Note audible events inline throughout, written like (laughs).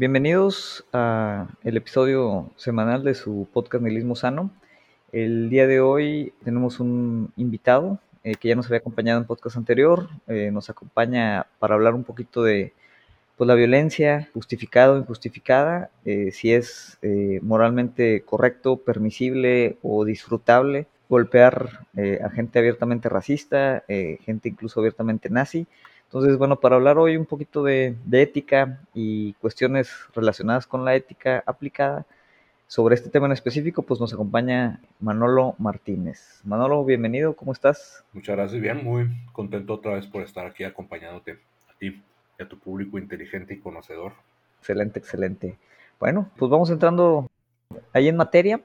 Bienvenidos a el episodio semanal de su podcast Nihilismo Sano. El día de hoy tenemos un invitado eh, que ya nos había acompañado en podcast anterior. Eh, nos acompaña para hablar un poquito de pues, la violencia, justificada o injustificada, eh, si es moralmente correcto, permisible o disfrutable golpear a gente abiertamente racista, gente incluso abiertamente nazi entonces, bueno, para hablar hoy un poquito de, ética y cuestiones relacionadas con la ética aplicada, sobre este tema en específico, pues nos acompaña Manolo Martínez. Manolo, bienvenido, ¿cómo estás? Muchas gracias, bien, muy contento otra vez por estar aquí acompañándote a ti y a tu público inteligente y conocedor. Excelente, excelente. Bueno, pues vamos entrando ahí en materia.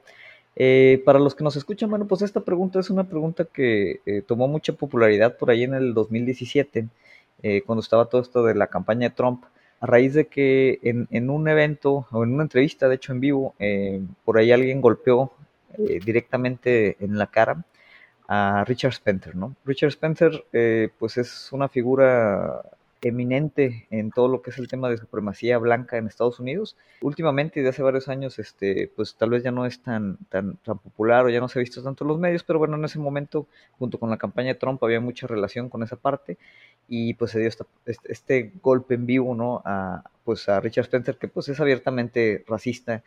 Eh, para los que nos escuchan, bueno, pues esta pregunta es una pregunta que eh, tomó mucha popularidad por ahí en el 2017 eh, cuando estaba todo esto de la campaña de Trump, a raíz de que en, un evento o en una entrevista, de hecho en vivo, eh, por ahí alguien golpeó eh, directamente en la cara a Richard Spencer, ¿no? Richard Spencer, pues es una figura eminente en todo lo que es el tema de supremacía blanca en Estados Unidos. Últimamente, desde hace varios años, este, pues tal vez ya no es tan, tan, tan popular o ya no se ha visto tanto en los medios, pero bueno, en ese momento, junto con la campaña de Trump, había mucha relación con esa parte y pues se dio este, este, golpe en vivo, ¿no? A, pues a Richard Spencer, que pues es abiertamente racista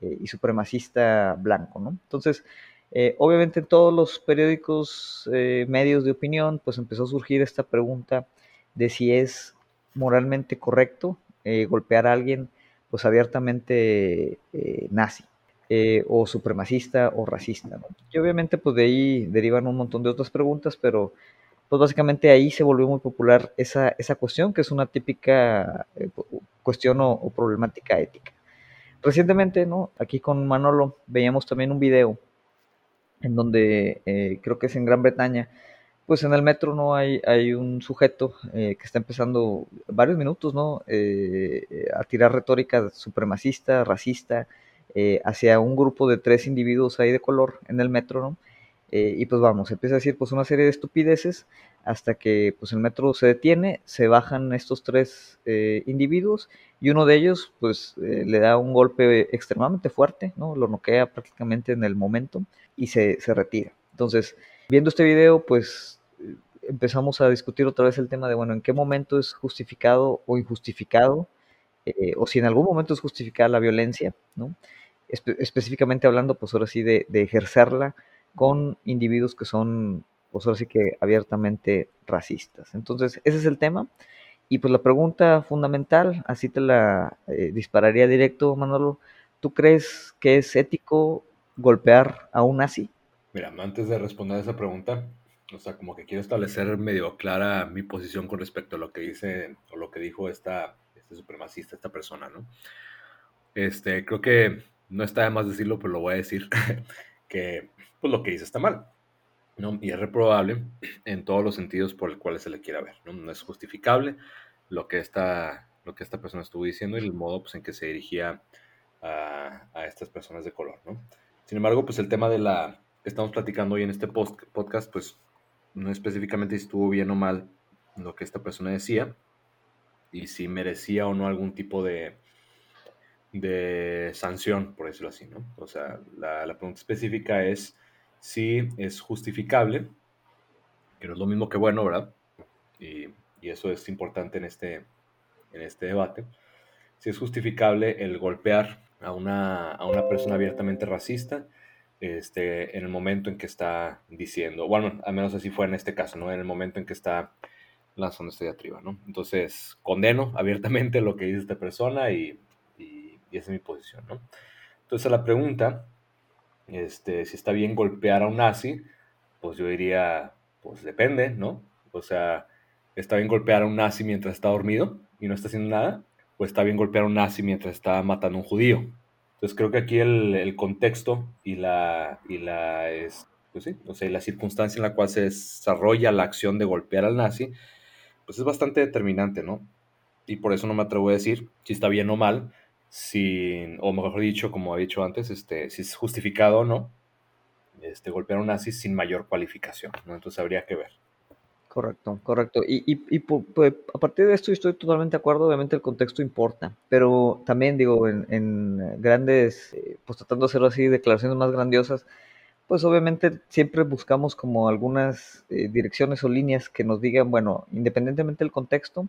eh, y supremacista blanco, ¿no? Entonces, eh, obviamente en todos los periódicos, eh, medios de opinión, pues empezó a surgir esta pregunta de si es moralmente correcto golpear a alguien pues abiertamente nazi. o supremacista o racista. Y obviamente pues de ahí derivan un montón de otras preguntas, pero pues básicamente ahí se volvió muy popular esa, esa cuestión, que es una típica eh, cuestión o, problemática ética. Recientemente, ¿no? Aquí con Manolo veíamos también un video en donde eh, creo que es en Gran Bretaña, pues en el metro no hay, hay un sujeto eh, que está empezando varios minutos, ¿no? a tirar retórica supremacista, racista, hacia un grupo de tres individuos ahí de color en el metro, ¿no? Eh, y pues vamos, empieza a decir pues una serie de estupideces hasta que pues el metro se detiene, se bajan estos tres eh, individuos y uno de ellos pues eh, le da un golpe extremadamente fuerte, ¿no? Lo noquea prácticamente en el momento y se, se retira. Entonces, viendo este video pues empezamos a discutir otra vez el tema de, bueno, en qué momento es justificado o injustificado, o si en algún momento es justificada la violencia, ¿no? específicamente hablando, pues ahora sí, de, de ejercerla con individuos que son, pues ahora sí que abiertamente racistas. Entonces, ese es el tema. Y pues la pregunta fundamental, así te la eh, dispararía directo, Manolo. ¿Tú crees que es ético golpear a un nazi? Mira, antes de responder esa pregunta, o sea, como que quiero establecer medio clara mi posición con respecto a lo que dice o lo que dijo esta, este supremacista, esta persona, ¿no? Este, creo que no está de más decirlo, pero lo voy a decir, (laughs) que pues lo que dice está mal. ¿no? Y es reprobable en todos los sentidos por el cual se le quiera ver. ¿no? no es justificable lo que, esta, lo que esta persona estuvo diciendo y el modo pues, en que se dirigía a, a, estas personas de color. ¿no? Sin embargo, pues el tema de la estamos platicando hoy en este post, podcast, pues no específicamente si estuvo bien o mal lo que esta persona decía y si merecía o no algún tipo de, de sanción, por decirlo así, ¿no? O sea, la, la pregunta específica es si es justificable, que no es lo mismo que bueno, ¿verdad? Y, eso es importante en este, en este debate. Si es justificable el golpear a una, a una persona abiertamente racista este, en el momento en que está diciendo, bueno, al menos así fue en este caso, ¿no? En el momento en que está lanzando esta diatriba, ¿no? Entonces, condeno abiertamente lo que dice esta persona y, y, esa es mi posición, ¿no? Entonces, la pregunta este, si está bien golpear a un nazi, pues yo diría, pues depende, ¿no? O sea, ¿está bien golpear a un nazi mientras está dormido y no está haciendo nada? ¿O está bien golpear a un nazi mientras está matando a un judío? Entonces creo que aquí el, contexto y la, y la, es, pues sí, o sea, la circunstancia en la cual se desarrolla la acción de golpear al nazi, pues es bastante determinante, ¿no? Y por eso no me atrevo a decir si está bien o mal, sin, o mejor dicho, como he dicho antes, este, si es justificado o no, este, golpear a un nazi sin mayor cualificación, ¿no? Entonces habría que ver. Correcto, correcto. Y, pues, a partir de esto estoy totalmente de acuerdo, obviamente el contexto importa, pero también digo, en, grandes, eh, pues tratando de hacer así declaraciones más grandiosas, pues obviamente siempre buscamos como algunas eh, direcciones o líneas que nos digan, bueno, independientemente del contexto,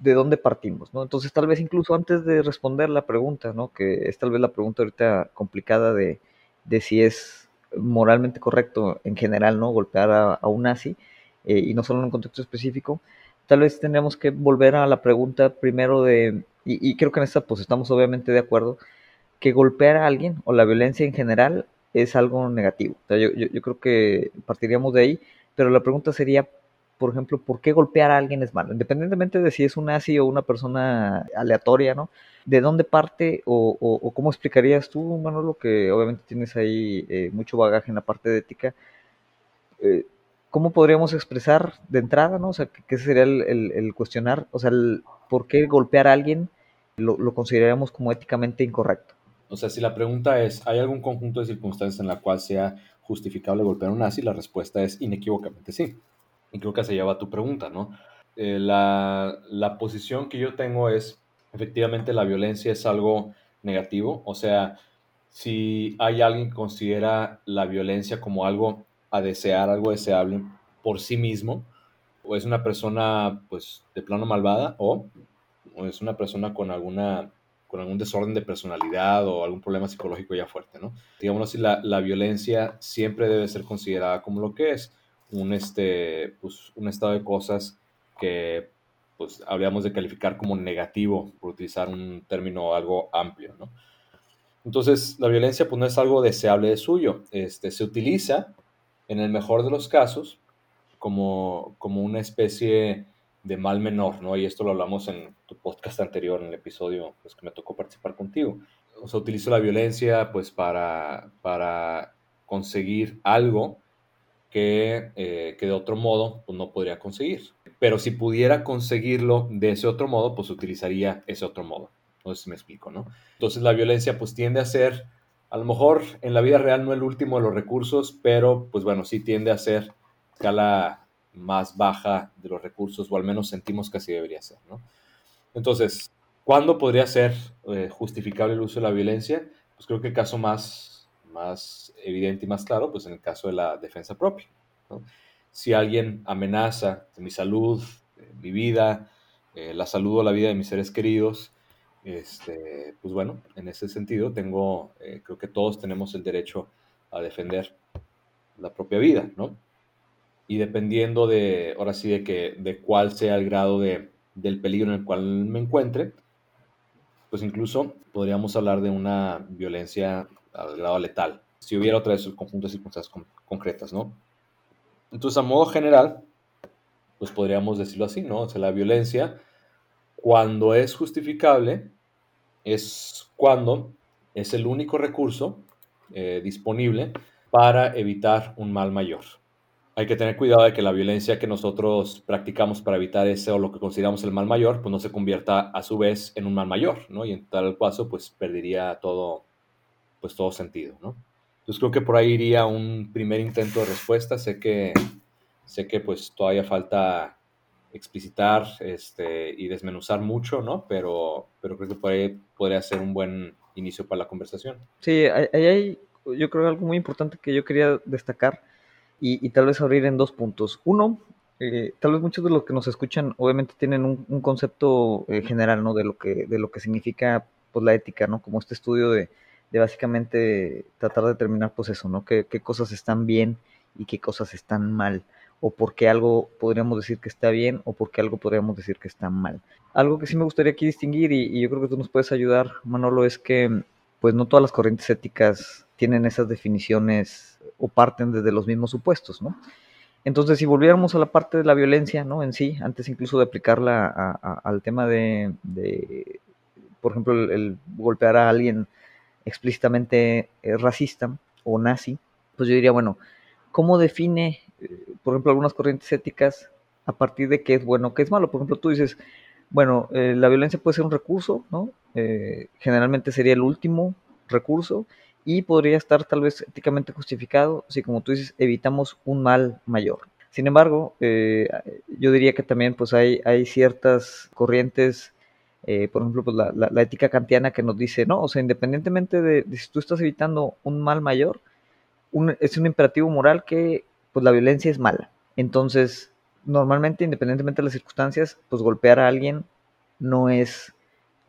de dónde partimos, ¿no? Entonces tal vez incluso antes de responder la pregunta, ¿no? Que es tal vez la pregunta ahorita complicada de, de si es moralmente correcto en general, ¿no? Golpear a un nazi eh, y no solo en un contexto específico, tal vez tendríamos que volver a la pregunta primero de, y, y creo que en esta pues estamos obviamente de acuerdo, que golpear a alguien o la violencia en general es algo negativo. O sea, yo, yo, yo, creo que partiríamos de ahí, pero la pregunta sería, por ejemplo, ¿por qué golpear a alguien es malo? Independientemente de si es un nazi o una persona aleatoria, ¿no? ¿De dónde parte o, o, o cómo explicarías tú, Manolo, que obviamente tienes ahí eh, mucho bagaje en la parte de ética? Eh, ¿Cómo podríamos expresar de entrada, ¿no? O sea, ¿qué sería el, el, cuestionar? O sea, el, ¿por qué golpear a alguien lo, lo consideraríamos como éticamente incorrecto? O sea, si la pregunta es, ¿hay algún conjunto de circunstancias en la cual sea justificable golpear a un nazi? La respuesta es inequívocamente sí. Y creo que se lleva a tu pregunta, ¿no? Eh, la, la, posición que yo tengo es, efectivamente, la violencia es algo negativo. O sea, si hay alguien que considera la violencia como algo a desear, algo deseable por sí mismo, o es una persona, pues, de plano malvada, o, o es una persona con alguna con algún desorden de personalidad o algún problema psicológico ya fuerte, ¿no? Digamos así, la, la, violencia siempre debe ser considerada como lo que es, un, este, pues, un estado de cosas que pues habríamos de calificar como negativo, por utilizar un término algo amplio, ¿no? Entonces, la violencia pues no es algo deseable de suyo, este, se utiliza en el mejor de los casos como, como una especie de mal menor, ¿no? Y esto lo hablamos en tu podcast anterior, en el episodio pues, que me tocó participar contigo. O sea, utilizo la violencia pues para, para conseguir algo que, eh, que de otro modo pues, no podría conseguir. Pero si pudiera conseguirlo de ese otro modo, pues utilizaría ese otro modo. Si me explico, ¿no? Entonces la violencia pues tiende a ser, a lo mejor en la vida real no el último de los recursos, pero pues bueno, sí tiende a ser escala más baja de los recursos, o al menos sentimos que así debería ser, ¿no? Entonces, ¿cuándo podría ser eh, justificable el uso de la violencia? Pues creo que el caso más, más evidente y más claro, pues en el caso de la defensa propia. Si alguien amenaza mi salud, eh, mi vida, eh, la salud o la vida de mis seres queridos, este, pues bueno, en ese sentido tengo, eh, creo que todos tenemos el derecho a defender la propia vida, ¿no? y dependiendo de, ahora sí, de, que, de cuál sea el grado de, del peligro en el cual me encuentre, pues incluso podríamos hablar de una violencia al grado letal, si hubiera otra vez el conjunto de circunstancias con, concretas, ¿no? Entonces, a modo general, pues podríamos decirlo así, ¿no? O sea, la violencia, cuando es justificable, es cuando es el único recurso eh, disponible para evitar un mal mayor hay que tener cuidado de que la violencia que nosotros practicamos para evitar ese o lo que consideramos el mal mayor, pues no se convierta a su vez en un mal mayor, ¿no? Y en tal caso, pues perdería todo, pues todo sentido, ¿no? Entonces creo que por ahí iría un primer intento de respuesta. Sé que, sé que pues todavía falta explicitar este, y desmenuzar mucho, ¿no? Pero, pero creo que por ahí podría ser un buen inicio para la conversación. Sí, ahí hay, yo creo algo muy importante que yo quería destacar y, y, tal vez abrir en dos puntos. Uno, eh, tal vez muchos de los que nos escuchan obviamente tienen un, un concepto eh, general, ¿no? De lo que, de lo que significa pues, la ética, ¿no? Como este estudio de, de básicamente tratar de determinar, pues eso, ¿no? ¿Qué, qué cosas están bien y qué cosas están mal o por qué algo podríamos decir que está bien o por qué algo podríamos decir que está mal. Algo que sí me gustaría aquí distinguir y, yo creo que tú nos puedes ayudar, Manolo, es que pues no todas las corrientes éticas tienen esas definiciones o parten desde los mismos supuestos, ¿no? Entonces, si volviéramos a la parte de la violencia, ¿no? En sí, antes incluso de aplicarla al tema de, de, por ejemplo, el, golpear a alguien explícitamente eh, racista o nazi, pues yo diría, bueno, ¿cómo define, por ejemplo, algunas corrientes éticas a partir de qué es bueno, qué es malo? Por ejemplo, tú dices, bueno, eh, la violencia puede ser un recurso, ¿no? Eh, generalmente sería el último recurso y podría estar tal vez éticamente justificado si, como tú dices, evitamos un mal mayor. Sin embargo, eh, yo diría que también pues hay, hay ciertas corrientes, eh, por ejemplo, pues la, la, ética kantiana que nos dice, no, o sea, independientemente de, si tú estás evitando un mal mayor, es un imperativo moral que pues la violencia es mala. Entonces, normalmente, independientemente de las circunstancias, pues golpear a alguien no es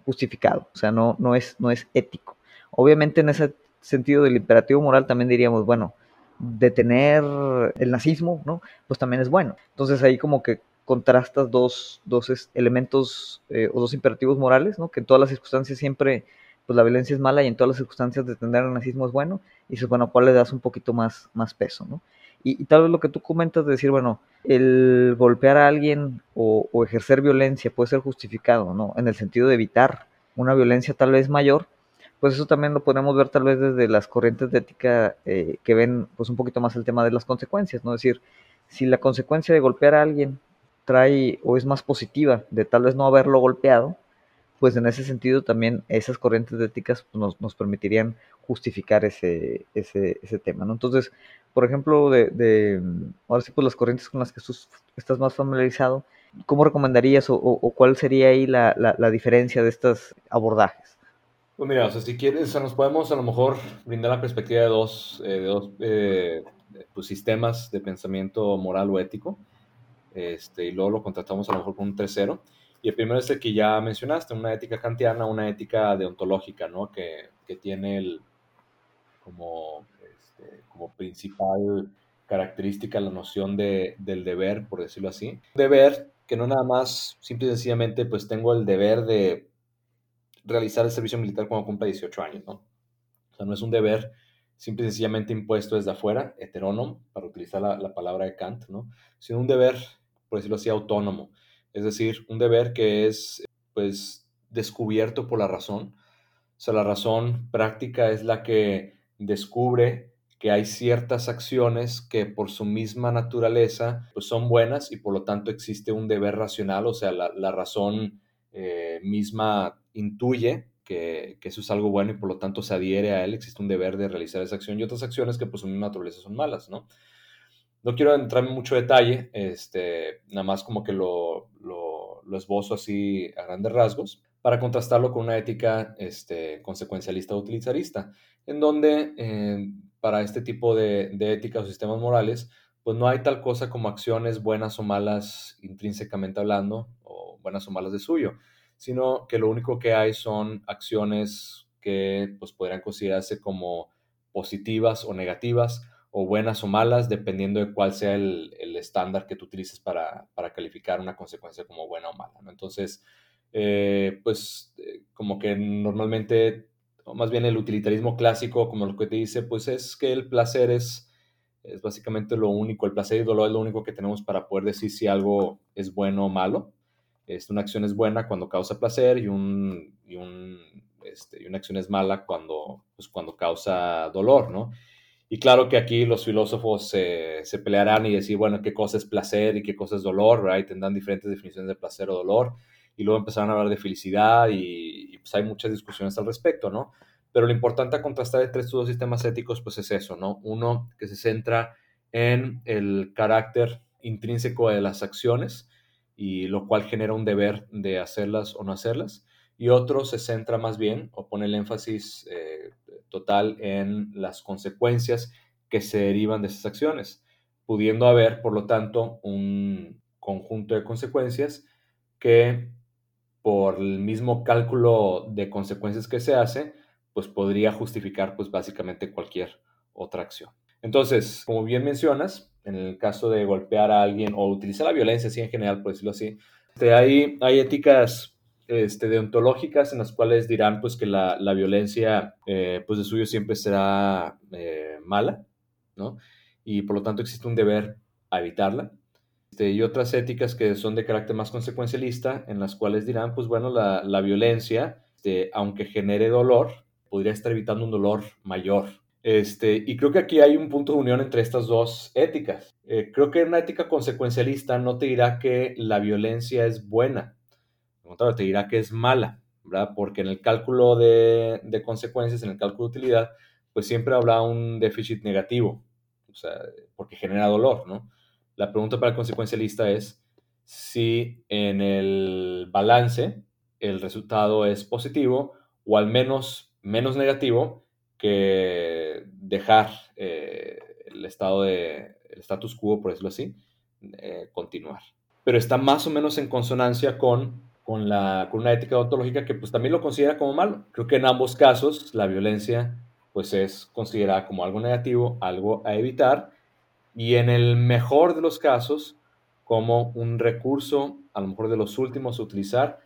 justificado, o sea, no, no, es, no es ético. Obviamente en ese sentido del imperativo moral también diríamos, bueno, detener el nazismo, ¿no? Pues también es bueno. Entonces ahí como que contrastas dos, dos elementos eh, o dos imperativos morales, ¿no? Que en todas las circunstancias siempre, pues la violencia es mala y en todas las circunstancias detener el nazismo es bueno. Y dices, bueno, ¿cuál le das un poquito más, más peso, ¿no? Y, tal vez lo que tú comentas de decir, bueno, el golpear a alguien o, ejercer violencia puede ser justificado, ¿no? En el sentido de evitar una violencia tal vez mayor, pues eso también lo podemos ver tal vez desde las corrientes de ética eh, que ven pues un poquito más el tema de las consecuencias, ¿no? Es decir, si la consecuencia de golpear a alguien trae o es más positiva de tal vez no haberlo golpeado, pues en ese sentido también esas corrientes de éticas pues, nos, nos, permitirían justificar ese, ese, tema, ¿no? Entonces, por ejemplo, de, ahora sí, pues las corrientes con las que tú estás más familiarizado, ¿cómo recomendarías o, o cuál sería ahí la, la, diferencia de estos abordajes? Pues mira, o sea, si quieres, nos podemos a lo mejor brindar la perspectiva de dos, eh, de dos eh, pues, sistemas de pensamiento moral o ético, este, y luego lo contratamos a lo mejor con un tercero. Y el primero es el que ya mencionaste, una ética kantiana, una ética deontológica, ¿no? Que, que tiene el, como, este, como principal característica la noción de, del deber, por decirlo así. Deber que no nada más, simple y sencillamente, pues tengo el deber de realizar el servicio militar cuando cumpla 18 años, ¿no? O sea, no es un deber simple y sencillamente impuesto desde afuera, heterónomo, para utilizar la, palabra de Kant, ¿no? Sino un deber, por decirlo así, autónomo. Es decir, un deber que es, pues, descubierto por la razón. O sea, la razón práctica es la que descubre que hay ciertas acciones que por su misma naturaleza pues son buenas y por lo tanto existe un deber racional, o sea, la, razón eh, misma intuye que, eso es algo bueno y por lo tanto se adhiere a él, existe un deber de realizar esa acción y otras acciones que por su misma naturaleza son malas, ¿no? No quiero entrar en mucho detalle, este, nada más como que lo, lo, esbozo así a grandes rasgos, para contrastarlo con una ética este, consecuencialista o utilitarista, en donde eh, para este tipo de, de ética o sistemas morales, pues no hay tal cosa como acciones buenas o malas intrínsecamente hablando, o buenas o malas de suyo, sino que lo único que hay son acciones que pues, podrían considerarse como positivas o negativas o buenas o malas, dependiendo de cuál sea el, estándar que tú utilices para, calificar una consecuencia como buena o mala. Entonces, eh, pues eh, como que normalmente, o más bien el utilitarismo clásico, como lo que te dice, pues es que el placer es, es básicamente lo único, el placer y el dolor es lo único que tenemos para poder decir si algo es bueno o malo. Este, una acción es buena cuando causa placer y, un, y, un, este, y una acción es mala cuando, pues, cuando causa dolor, ¿no? Y claro que aquí los filósofos se pelearán y decir, bueno, qué cosa es placer y qué cosa es dolor, right? Tendrán diferentes definiciones de placer o dolor. Y luego empezarán a hablar de felicidad y, pues hay muchas discusiones al respecto, ¿no? Pero lo importante a contrastar entre estos dos sistemas éticos, pues es eso, ¿no? Uno que se centra en el carácter intrínseco de las acciones y lo cual genera un deber de hacerlas o no hacerlas. Y otro se centra más bien o pone el énfasis eh, total en las consecuencias que se derivan de esas acciones, pudiendo haber, por lo tanto, un conjunto de consecuencias que por el mismo cálculo de consecuencias que se hace, pues podría justificar pues básicamente cualquier otra acción. Entonces, como bien mencionas, en el caso de golpear a alguien o utilizar la violencia así en general, por decirlo así, hay, hay éticas este, deontológicas en las cuales dirán pues que la, la violencia eh, pues de suyo siempre será eh, mala, ¿no? Y por lo tanto existe un deber a evitarla. Este, y otras éticas que son de carácter más consecuencialista, en las cuales dirán, pues bueno, la, la violencia, este, aunque genere dolor, podría estar evitando un dolor mayor, este, y creo que aquí hay un punto de unión entre estas dos éticas. Eh, creo que una ética consecuencialista no te dirá que la violencia es buena, contrario, te dirá que es mala, ¿verdad? Porque en el cálculo de, de, consecuencias, en el cálculo de utilidad, pues siempre habrá un déficit negativo, o sea, porque genera dolor, ¿no? La pregunta para el consecuencialista es si en el balance el resultado es positivo o al menos menos negativo que dejar eh, el estado de el status quo, por decirlo así, eh, continuar. Pero está más o menos en consonancia con, con, la, con una ética ontológica que pues también lo considera como malo. Creo que en ambos casos la violencia pues es considerada como algo negativo, algo a evitar, y en el mejor de los casos como un recurso, a lo mejor de los últimos a utilizar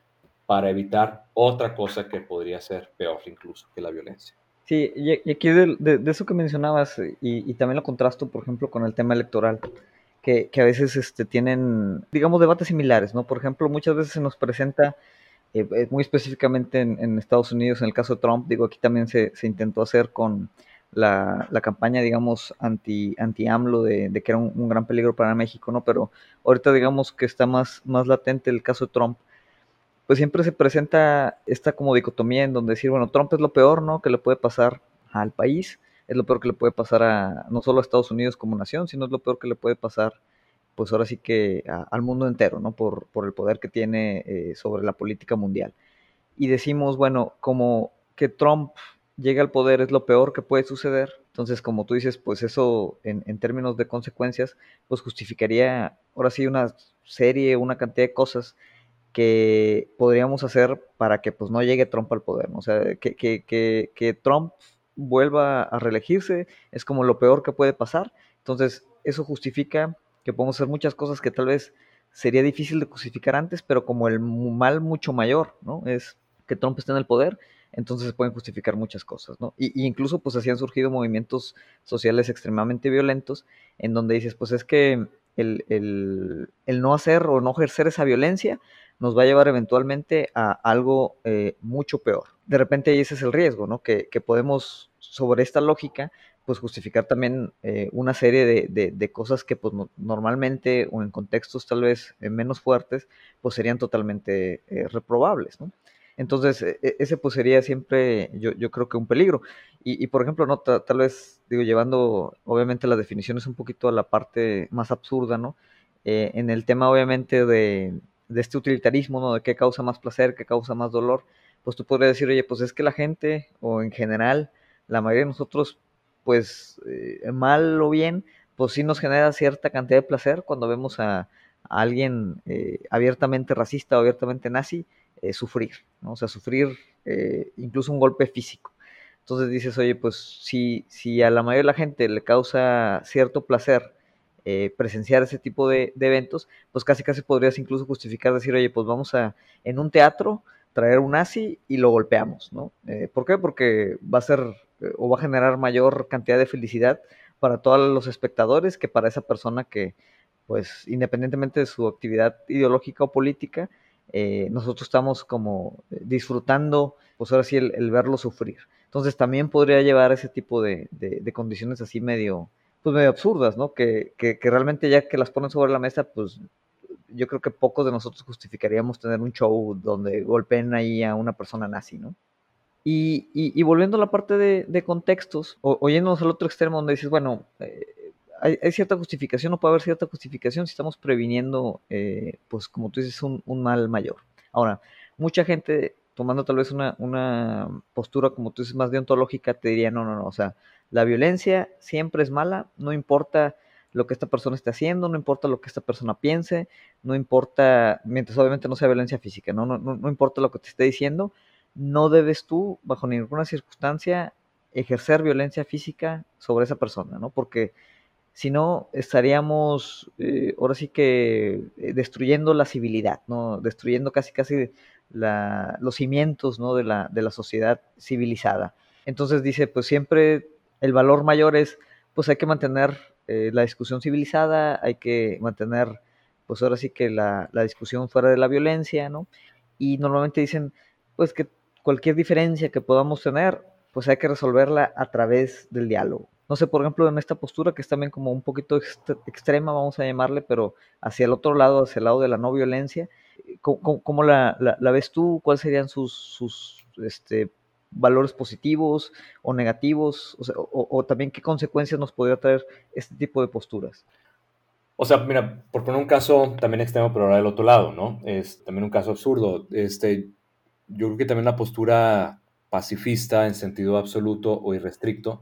para evitar otra cosa que podría ser peor incluso que la violencia. Sí, y aquí de, eso que mencionabas, y, también lo contrasto, por ejemplo, con el tema electoral, que, a veces este, tienen, digamos, debates similares, ¿no? Por ejemplo, muchas veces se nos presenta, eh, eh, muy específicamente en, Estados Unidos, en el caso de Trump, digo, aquí también se, intentó hacer con la, campaña, digamos, anti, anti AMLO, de, que era un, un, gran peligro para México, ¿no? Pero ahorita digamos que está más, más latente el caso de Trump, pues siempre se presenta esta como dicotomía en donde decir, bueno, Trump es lo peor, ¿no? Que le puede pasar al país, es lo peor que le puede pasar a no solo a Estados Unidos como nación, sino es lo peor que le puede pasar, pues ahora sí que al mundo entero, ¿no? Por, por el poder que tiene eh, sobre la política mundial. Y decimos, bueno, como que Trump llegue al poder es lo peor que puede suceder. Entonces, como tú dices, pues eso en, en términos de consecuencias, pues justificaría ahora sí una serie, una cantidad de cosas que podríamos hacer para que pues no llegue Trump al poder, O sea, que, que, que, Trump vuelva a reelegirse es como lo peor que puede pasar. Entonces, eso justifica que podemos hacer muchas cosas que tal vez sería difícil de justificar antes, pero como el mal mucho mayor, ¿no? Es que Trump esté en el poder, entonces se pueden justificar muchas cosas, ¿no? Y, incluso pues así han surgido movimientos sociales extremadamente violentos en donde dices, pues es que el, el, el no hacer o no ejercer esa violencia nos va a llevar eventualmente a algo eh, mucho peor. De repente ese es el riesgo, ¿no? Que, podemos, sobre esta lógica, pues justificar también eh, una serie de, cosas que pues normalmente o en contextos tal vez eh, menos fuertes, pues serían totalmente reprobables, ¿no? Entonces, e, e, ese pues sería siempre, yo, yo creo que un peligro. Y, por ejemplo, no tal vez, digo, llevando obviamente las definiciones un poquito a la parte más absurda, ¿no? en el tema obviamente de, de este utilitarismo, ¿no? De qué causa más placer, qué causa más dolor, pues tú podrías decir, oye, pues es que la gente, o en general, la mayoría de nosotros, pues eh, mal o bien, pues sí nos genera cierta cantidad de placer cuando vemos a, alguien eh, abiertamente racista o abiertamente nazi eh, sufrir, ¿no? O sea, sufrir incluso un golpe físico. Entonces dices, oye, pues si, si a la mayoría de la gente le causa cierto placer, eh, presenciar ese tipo de, eventos, pues casi casi podrías incluso justificar decir, oye, pues vamos a, en un teatro, traer un nazi y lo golpeamos, ¿no? Eh, ¿Por qué? Porque va a ser eh, o va a generar mayor cantidad de felicidad para todos los espectadores que para esa persona que, pues, independientemente de su actividad ideológica o política, nosotros estamos como disfrutando, pues ahora sí, el, verlo sufrir. Entonces también podría llevar ese tipo de condiciones así medio, pues medio absurdas, ¿no? Que, que, realmente ya que las ponen sobre la mesa, pues yo creo que pocos de nosotros justificaríamos tener un show donde golpeen ahí a una persona nazi, ¿no? Y, y, volviendo a la parte de, de contextos, o, oyéndonos al otro extremo donde dices, bueno, eh, hay, hay, cierta justificación, o puede haber cierta justificación si estamos previniendo, eh, pues como tú dices, un, un, mal mayor. Ahora, mucha gente tomando tal vez una, una postura, como tú dices, más deontológica, te diría, no, no, no, o sea, la violencia siempre es mala, no importa lo que esta persona esté haciendo, no importa lo que esta persona piense, no importa, mientras obviamente no sea violencia física, no, no, no importa lo que te esté diciendo, no debes tú, bajo ninguna circunstancia, ejercer violencia física sobre esa persona, ¿no? Porque si no, estaríamos eh, ahora sí que eh, destruyendo la civilidad, ¿no? Destruyendo casi casi la, los cimientos, ¿no? De la, de la sociedad civilizada. Entonces dice, pues siempre el valor mayor es, pues hay que mantener eh, la discusión civilizada, hay que mantener, pues ahora sí que la, discusión fuera de la violencia, ¿no? Y normalmente dicen, pues que cualquier diferencia que podamos tener, pues hay que resolverla a través del diálogo. No sé, por ejemplo, en esta postura que es también como un poquito extrema, vamos a llamarle, pero hacia el otro lado, hacia el lado de la no violencia, ¿cómo, la, ves tú? ¿Cuáles serían sus, sus este, valores positivos o negativos, o, también qué consecuencias nos podría traer este tipo de posturas. O sea, mira, por poner un caso también extremo, pero ahora del otro lado, ¿no? Es también un caso absurdo. Este, yo creo que también la postura pacifista en sentido absoluto o irrestricto,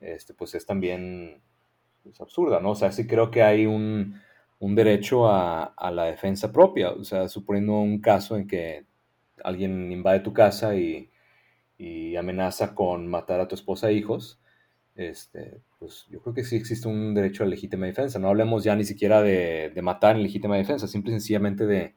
este, pues es también pues, absurda, ¿no? O sea, sí creo que hay un, un derecho a, a, la defensa propia. O sea, suponiendo un caso en que alguien invade tu casa y, y amenaza con matar a tu esposa e hijos, este, pues yo creo que sí existe un derecho a legítima defensa. No hablemos ya ni siquiera de, de matar en legítima defensa, simple y sencillamente de,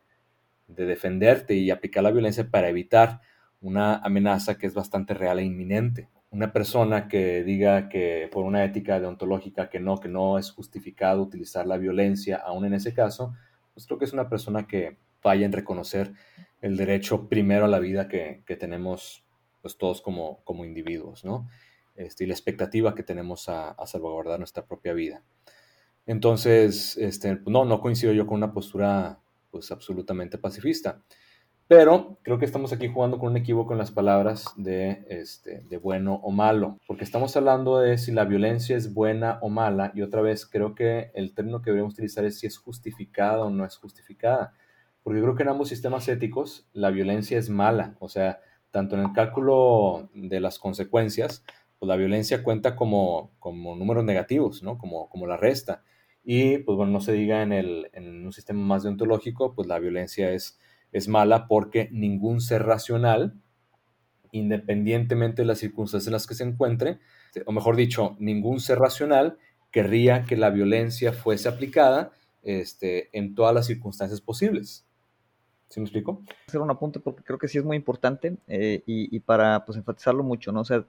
de, defenderte y aplicar la violencia para evitar una amenaza que es bastante real e inminente. Una persona que diga que por una ética deontológica que no, que no es justificado utilizar la violencia, aún en ese caso, pues creo que es una persona que falla en reconocer el derecho primero a la vida que, que tenemos pues todos como, como individuos, ¿no? Este, y la expectativa que tenemos a, salvaguardar nuestra propia vida. Entonces, este, no, no coincido yo con una postura pues absolutamente pacifista. Pero creo que estamos aquí jugando con un equívoco en las palabras de, este, de bueno o malo, porque estamos hablando de si la violencia es buena o mala, y otra vez creo que el término que deberíamos utilizar es si es justificada o no es justificada, porque creo que en ambos sistemas éticos la violencia es mala, o sea, tanto en el cálculo de las consecuencias, pues la violencia cuenta como, como números negativos, ¿no? Como, como la resta. Y pues bueno, no se diga en, el, en un sistema más deontológico, pues la violencia es, es mala porque ningún ser racional, independientemente de las circunstancias en las que se encuentre, o mejor dicho, ningún ser racional querría que la violencia fuese aplicada este, en todas las circunstancias posibles. ¿Sí me explico? Hacer un apunte porque creo que sí es muy importante eh, y, y, para pues enfatizarlo mucho, ¿no? O sea,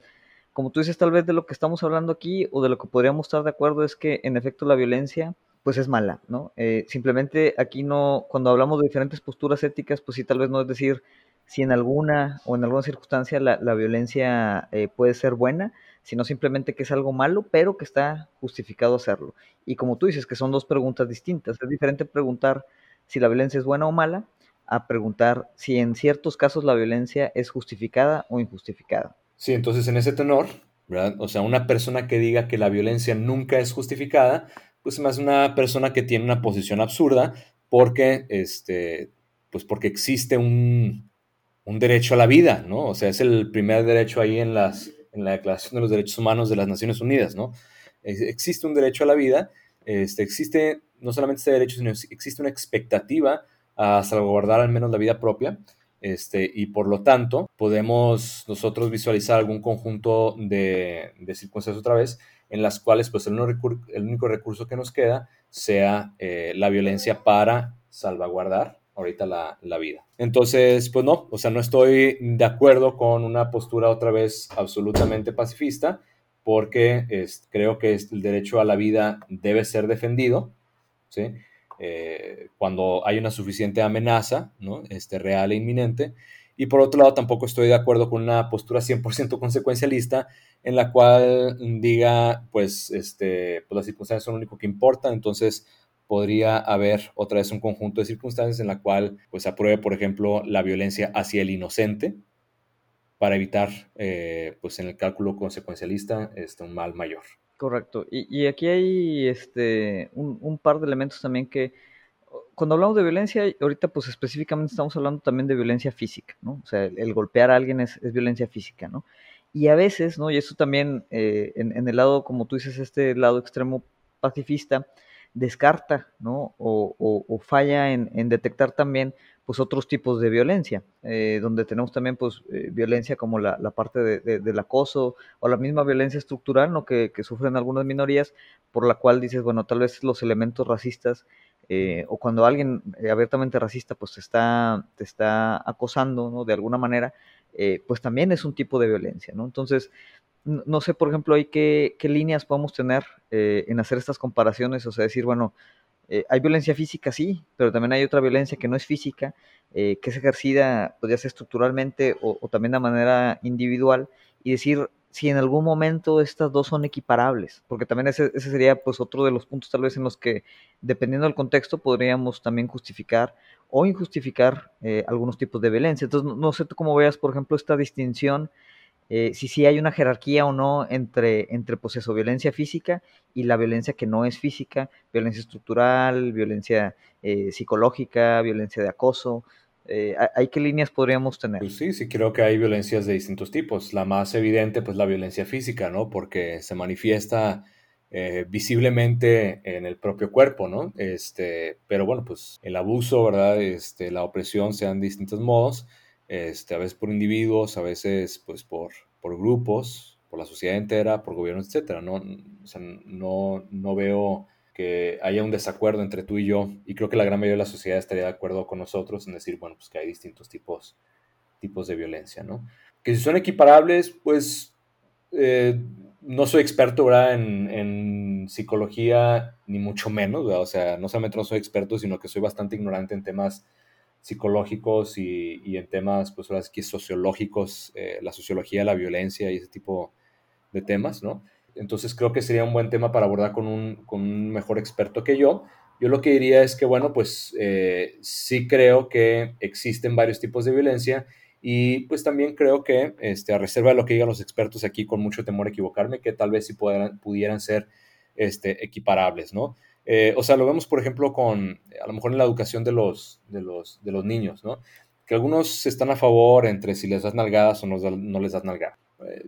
como tú dices, tal vez de lo que estamos hablando aquí o de lo que podríamos estar de acuerdo es que en efecto la violencia pues es mala, ¿no? Eh, simplemente aquí no, cuando hablamos de diferentes posturas éticas, pues sí, tal vez no es decir si en alguna o en alguna circunstancia la, la violencia eh, puede ser buena, sino simplemente que es algo malo, pero que está justificado hacerlo. Y como tú dices, que son dos preguntas distintas. Es diferente preguntar si la violencia es buena o mala a preguntar si en ciertos casos la violencia es justificada o injustificada. Sí, entonces en ese tenor, ¿verdad? O sea, una persona que diga que la violencia nunca es justificada, pues más una persona que tiene una posición absurda porque, este, pues porque existe un, un derecho a la vida, ¿no? O sea, es el primer derecho ahí en, las, en la Declaración de los Derechos Humanos de las Naciones Unidas, ¿no? Existe un derecho a la vida, este, existe no solamente este derecho, sino existe una expectativa a salvaguardar al menos la vida propia. Este, y por lo tanto podemos nosotros visualizar algún conjunto de, circunstancias otra vez en las cuales pues el, único recurso que nos queda sea eh, la violencia para salvaguardar ahorita la, la, vida. Entonces, pues no, o sea, no estoy de acuerdo con una postura otra vez absolutamente pacifista porque es, creo que el derecho a la vida debe ser defendido, ¿sí? Eh, cuando hay una suficiente amenaza, ¿no? Este, real e inminente. Y por otro lado, tampoco estoy de acuerdo con una postura 100% consecuencialista en la cual diga, pues, este, pues las circunstancias son lo único que importa, entonces podría haber otra vez un conjunto de circunstancias en la cual, pues, apruebe, por ejemplo, la violencia hacia el inocente para evitar, eh, pues, en el cálculo consecuencialista, este, un mal mayor. Correcto. Y, y aquí hay este, un, un, par de elementos también que, cuando hablamos de violencia, ahorita pues específicamente estamos hablando también de violencia física, ¿no? O sea, el, golpear a alguien es, es, violencia física, ¿no? Y a veces, ¿no? Y eso también eh, en, en, el lado, como tú dices, este lado extremo pacifista, descarta, ¿no? O, o, o falla en, en detectar también pues otros tipos de violencia, eh, donde tenemos también pues eh, violencia como la, la parte de, de, del acoso o la misma violencia estructural ¿no? que, sufren algunas minorías, por la cual dices, bueno, tal vez los elementos racistas eh, o cuando alguien abiertamente racista pues te está, te está acosando ¿no? de alguna manera, pues también es un tipo de violencia, ¿no? Entonces, no sé, por ejemplo, ahí qué, qué líneas podemos tener en hacer estas comparaciones, o sea, decir, bueno, eh, hay violencia física, sí, pero también hay otra violencia que no es física, eh, que es ejercida, podría ser estructuralmente o, también de manera individual, y decir si en algún momento estas dos son equiparables, porque también ese, ese, sería pues otro de los puntos tal vez en los que, dependiendo del contexto, podríamos también justificar o injustificar eh, algunos tipos de violencia. Entonces, no, no sé tú cómo veas, por ejemplo, esta distinción eh, si sí hay una jerarquía o no entre, entre pues eso, violencia física y la violencia que no es física, violencia estructural, violencia eh, psicológica, violencia de acoso. Eh, ¿Hay qué líneas podríamos tener? Pues sí, sí creo que hay violencias de distintos tipos. La más evidente, pues la violencia física, ¿no? Porque se manifiesta visiblemente en el propio cuerpo, ¿no? Este, pero bueno, pues el abuso, ¿verdad? Este, la opresión se dan de distintos modos este, a veces por individuos, a veces pues por, por grupos, por la sociedad entera, por gobiernos, etc. No, no, no veo que haya un desacuerdo entre tú y yo, y creo que la gran mayoría de la sociedad estaría de acuerdo con nosotros en decir, bueno, pues que hay distintos tipos, tipos de violencia, ¿no? Que si son equiparables, pues eh, no soy experto, ¿verdad? En, en, psicología, ni mucho menos. O sea, no solamente no soy experto, sino que soy bastante ignorante en temas psicológicos y, en temas, pues ahora que sociológicos, eh, la sociología la violencia y ese tipo de temas, ¿no? Entonces creo que sería un buen tema para abordar con un, mejor experto que yo. Yo lo que diría es que, bueno, pues eh, sí creo que existen varios tipos de violencia y pues también creo que, este, a reserva de lo que digan los expertos aquí, con mucho temor a equivocarme, que tal vez sí pudieran, pudieran ser este, equiparables, ¿no? Eh, o sea, lo vemos, por ejemplo, con, a lo mejor en la educación de los, de los, de los niños, ¿no? Que algunos están a favor entre si les das nalgadas o no, les das nalgadas. Eh,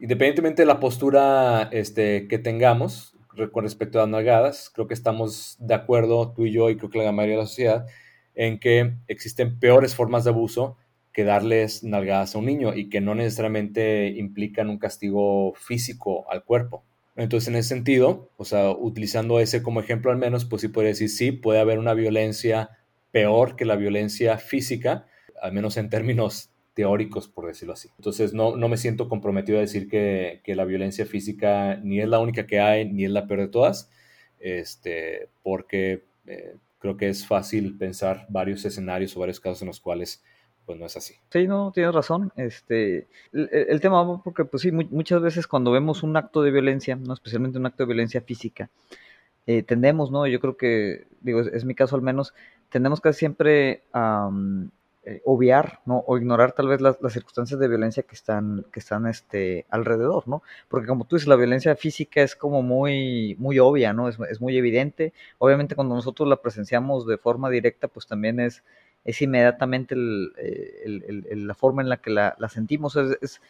independientemente de la postura este, que tengamos con respecto a las nalgadas, creo que estamos de acuerdo, tú y yo, y creo que la mayoría de la sociedad, en que existen peores formas de abuso que darles nalgadas a un niño y que no necesariamente implican un castigo físico al cuerpo. Entonces, en ese sentido, o sea, utilizando ese como ejemplo al menos, pues sí podría decir, sí, puede haber una violencia peor que la violencia física, al menos en términos teóricos, por decirlo así. Entonces, no, no me siento comprometido a decir que, que, la violencia física ni es la única que hay, ni es la peor de todas, este, porque eh, creo que es fácil pensar varios escenarios o varios casos en los cuales pues no es así. Sí, no, tienes razón. Este, el, tema, porque pues sí, muchas veces cuando vemos un acto de violencia, no especialmente un acto de violencia física, eh, tendemos, ¿no? Yo creo que, digo, es, mi caso al menos, tendemos casi siempre a eh, obviar, ¿no? O ignorar tal vez las, circunstancias de violencia que están, que están este, alrededor, ¿no? Porque como tú dices, la violencia física es como muy, muy obvia, ¿no? Es, es muy evidente. Obviamente cuando nosotros la presenciamos de forma directa, pues también es es inmediatamente eh, la forma en la que la, sentimos. Es,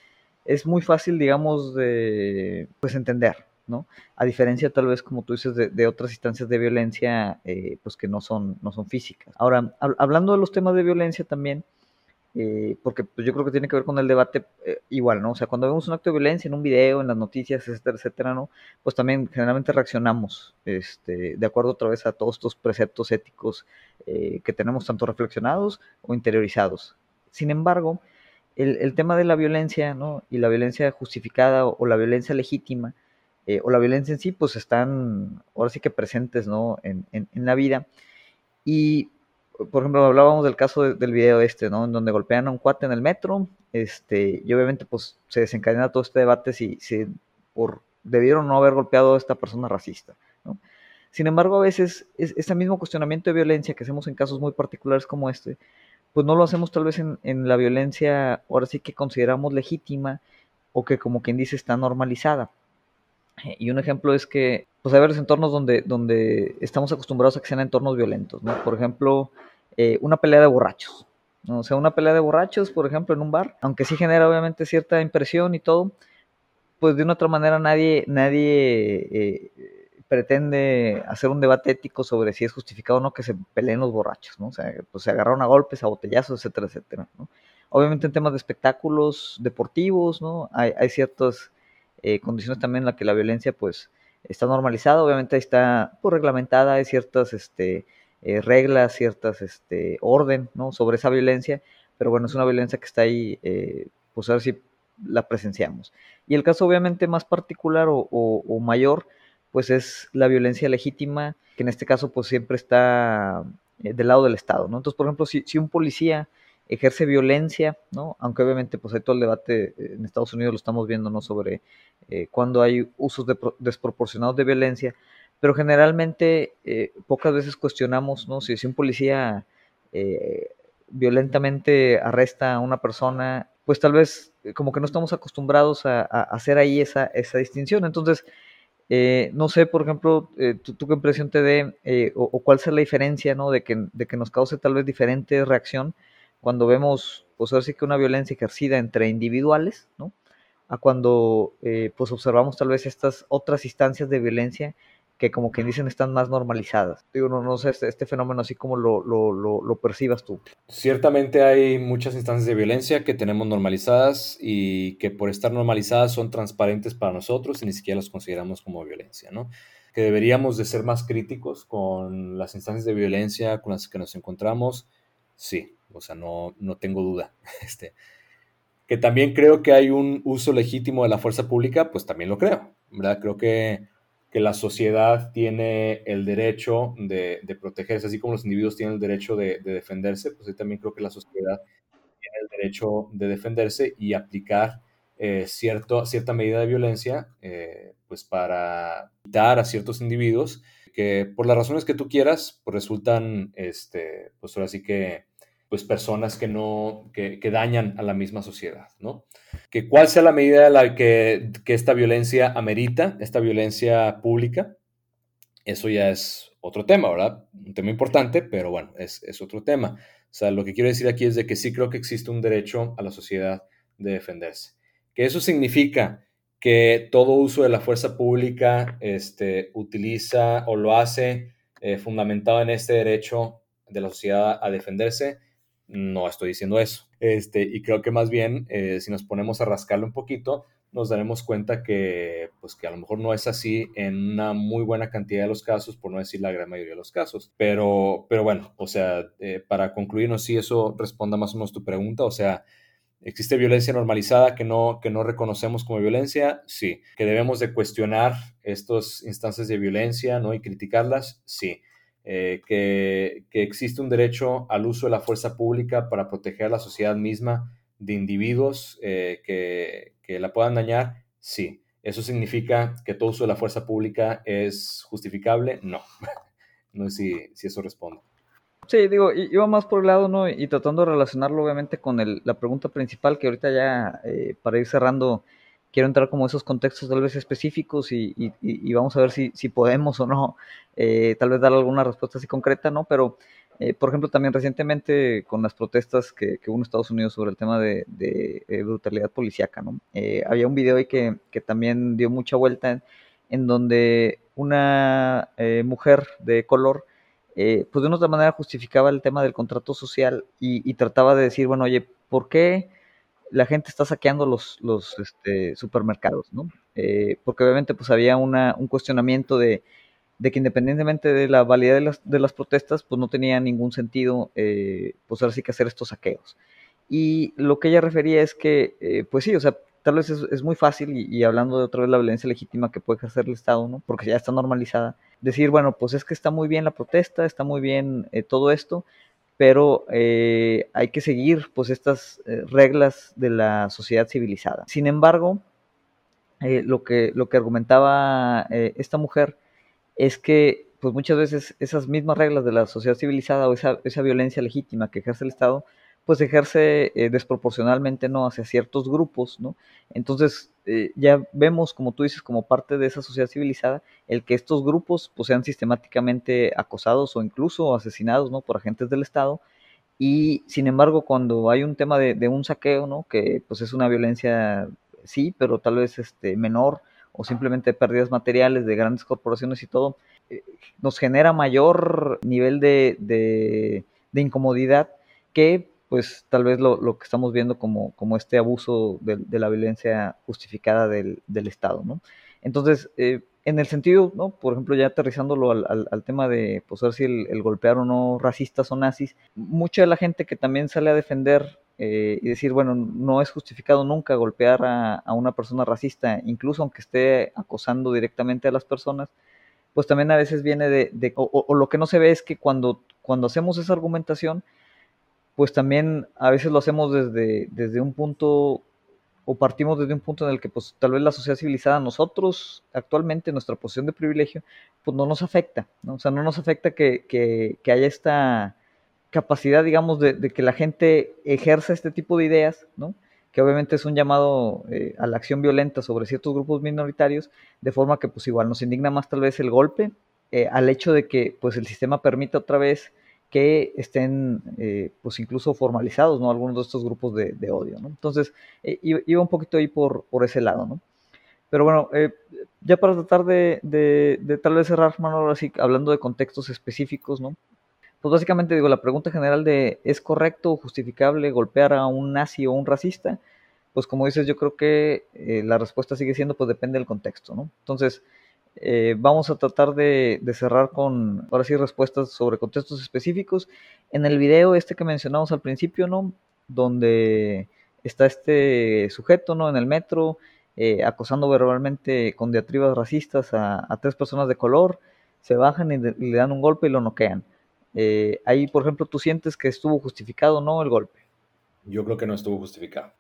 es, muy fácil, digamos, de pues entender, ¿no? A diferencia tal vez, como tú dices, de, otras instancias de violencia, eh, pues que no son, no son físicas. Ahora, hablando de los temas de violencia también, eh, porque pues, yo creo que tiene que ver con el debate eh, igual, ¿no? O sea, cuando vemos un acto de violencia en un video, en las noticias, etcétera, etcétera, ¿no? Pues también generalmente reaccionamos, este, de acuerdo otra vez a todos estos preceptos éticos eh, que tenemos tanto reflexionados o interiorizados. Sin embargo, el, el, tema de la violencia, ¿no? Y la violencia justificada o, la violencia legítima, o la violencia en sí, pues están ahora sí que presentes, ¿no? En, en, en la vida. Y por ejemplo, hablábamos del caso del video este, ¿no? En donde golpean a un cuate en el metro, este, y obviamente pues se desencadena todo este debate si, si por debieron no haber golpeado a esta persona racista. Sin embargo, a veces es, ese mismo cuestionamiento de violencia que hacemos en casos muy particulares como este, pues no lo hacemos tal vez en, en la violencia, ahora sí que consideramos legítima o que como quien dice está normalizada. Y un ejemplo es que pues hay varios entornos donde, donde estamos acostumbrados a que sean entornos violentos, ¿no? Por ejemplo, eh, una pelea de borrachos. O sea, una pelea de borrachos, por ejemplo, en un bar, aunque sí genera obviamente cierta impresión y todo, pues de una otra manera nadie, nadie eh, pretende hacer un debate ético sobre si es justificado o no que se peleen los borrachos, ¿no? O sea, pues se agarraron a golpes, a botellazos, etcétera, etcétera, ¿no? Obviamente en temas de espectáculos deportivos, ¿no? Hay, hay ciertas eh, condiciones también en las que la violencia, pues, está normalizada, obviamente está pues, reglamentada, hay ciertas, este, eh, reglas, ciertas este, orden ¿no? sobre esa violencia, pero bueno, es una violencia que está ahí, eh, pues a ver si la presenciamos. Y el caso obviamente más particular o, mayor, pues es la violencia legítima, que en este caso pues siempre está del lado del Estado, ¿no? Entonces, por ejemplo, si, si un policía ejerce violencia, ¿no? Aunque obviamente pues hay todo el debate en Estados Unidos lo estamos viendo, ¿no? Sobre cuando hay usos desproporcionados de violencia, pero generalmente eh, pocas veces cuestionamos, Si, un policía eh, violentamente arresta a una persona pues tal vez como que no estamos acostumbrados a, hacer ahí esa, esa distinción. Entonces, no sé, por ejemplo, ¿tú, qué impresión te dé o, cuál es la diferencia, ¿no? De que, de que nos cause tal vez diferente reacción cuando vemos, pues ahora sí que una violencia ejercida entre individuales, ¿no? A cuando, pues observamos tal vez estas otras instancias de violencia que como que dicen están más normalizadas. Digo, no, no sé este, este fenómeno así como lo, lo, lo, percibas tú. Ciertamente hay muchas instancias de violencia que tenemos normalizadas y que por estar normalizadas son transparentes para nosotros y ni siquiera las consideramos como violencia, ¿no? Que deberíamos de ser más críticos con las instancias de violencia con las que nos encontramos, sí, o sea, no, no tengo duda. (laughs) Este, que también creo que hay un uso legítimo de la fuerza pública, pues también lo creo, ¿verdad? Creo que que la sociedad tiene el derecho de, protegerse, así como los individuos tienen el derecho de, defenderse, pues yo también creo que la sociedad tiene el derecho de defenderse y aplicar eh, cierta medida de violencia, eh, pues para quitar a ciertos individuos que por las razones que tú quieras, pues resultan, este, pues ahora sí que pues personas que no, que, dañan a la misma sociedad, ¿no? Que cuál sea la medida la que, esta violencia amerita, esta violencia pública, eso ya es otro tema, ¿verdad? Un tema importante, pero bueno, es, es otro tema. O sea, lo que quiero decir aquí es de que sí creo que existe un derecho a la sociedad de defenderse. Que eso significa que todo uso de la fuerza pública este, utiliza o lo hace eh, fundamentado en este derecho de la sociedad a defenderse, no estoy diciendo eso. Este, y creo que más bien, eh, si nos ponemos a rascarlo un poquito, nos daremos cuenta que, pues, que a lo mejor no es así en una muy buena cantidad de los casos, por no decir la gran mayoría de los casos. Pero, pero bueno, o sea, eh, para concluirnos, si eso responda más o menos tu pregunta, o sea, ¿existe violencia normalizada que no, que no reconocemos como violencia? Sí. ¿Que debemos de cuestionar estas instancias de violencia ¿no? y criticarlas? Sí. Eh, que, existe un derecho al uso de la fuerza pública para proteger a la sociedad misma de individuos eh, que, la puedan dañar, sí. ¿Eso significa que todo uso de la fuerza pública es justificable? No. (laughs) no sé si, eso responde. Sí, digo, iba más por el lado, ¿no? Y tratando de relacionarlo obviamente con la pregunta principal, que ahorita ya, eh, para ir cerrando, quiero entrar como esos contextos tal vez específicos y, vamos a ver si, podemos o no eh, tal vez dar alguna respuesta así concreta, ¿no? Pero, eh, por ejemplo, también recientemente con las protestas que, hubo en Estados Unidos sobre el tema de, eh, brutalidad policíaca, ¿no? había un video ahí que, también dio mucha vuelta en, donde una mujer de color, pues de una otra manera justificaba el tema del contrato social y trataba de decir, bueno, oye, ¿por qué? La gente está saqueando los, los este, supermercados, ¿no? Eh, porque obviamente pues había un cuestionamiento de, que independientemente de la validez de las, de las protestas, pues no tenía ningún sentido, eh, pues ahora que hacer estos saqueos. Y lo que ella refería es que, eh, pues sí, o sea, tal vez es, muy fácil, y, y, hablando de otra vez la violencia legítima que puede ejercer el Estado, ¿no? Porque ya está normalizada, decir, bueno, pues es que está muy bien la protesta, está muy bien todo esto, pero eh, hay que seguir pues estas eh, reglas de la sociedad civilizada. Sin embargo, eh, lo, que, lo que argumentaba esta mujer es que pues muchas veces esas mismas reglas de la sociedad civilizada o esa, esa violencia legítima que ejerce el Estado pues ejerce eh, desproporcionalmente no hacia ciertos grupos, ¿no? Entonces eh, ya vemos, como tú dices, como parte de esa sociedad civilizada, el que estos grupos pues sean sistemáticamente acosados o incluso asesinados, ¿no? Por agentes del Estado y sin embargo cuando hay un tema de, un saqueo, ¿no? Que pues es una violencia, sí, pero tal vez este menor o simplemente pérdidas materiales de grandes corporaciones y todo, eh, nos genera mayor nivel de, de, de incomodidad que pues tal vez lo, lo que estamos viendo como, como este abuso de, de la violencia justificada del, del, Estado, ¿no? Entonces, eh, en el sentido, ¿no? Por ejemplo, ya aterrizándolo al, al, tema de, pues, si el, el, golpear o no racistas o nazis, mucha de la gente que también sale a defender eh, y decir, bueno, no es justificado nunca golpear a, a, una persona racista, incluso aunque esté acosando directamente a las personas, pues también a veces viene de, de o, o, lo que no se ve es que cuando, cuando hacemos esa argumentación, pues también a veces lo hacemos desde, desde un punto o partimos desde un punto en el que pues tal vez la sociedad civilizada, nosotros actualmente, nuestra posición de privilegio, pues no nos afecta, ¿no? O sea, no nos afecta que, que, haya esta capacidad, digamos, de, que la gente ejerza este tipo de ideas, ¿no? que obviamente es un llamado eh, a la acción violenta sobre ciertos grupos minoritarios, de forma que pues igual nos indigna más tal vez el golpe eh, al hecho de que pues el sistema permita otra vez que estén eh, pues incluso formalizados, ¿no? Algunos de estos grupos de, odio, ¿no? Entonces, iba un poquito ahí por, por ese lado, ¿no? Pero bueno, ya para tratar de, de, tal vez cerrar, mano, ahora sí, hablando de contextos específicos, ¿no? Pues básicamente digo, la pregunta general de ¿es correcto o justificable golpear a un nazi o un racista? Pues como dices, yo creo que eh, la respuesta sigue siendo, pues depende del contexto, ¿no? Entonces, eh, vamos a tratar de, cerrar con, ahora sí, respuestas sobre contextos específicos. En el video este que mencionamos al principio, ¿no? Donde está este sujeto, ¿no? En el metro, eh, acosando verbalmente con diatribas racistas a, tres personas de color, se bajan y le dan un golpe y lo noquean. Eh, ahí, por ejemplo, tú sientes que estuvo justificado no el golpe. Yo creo que no estuvo justificado.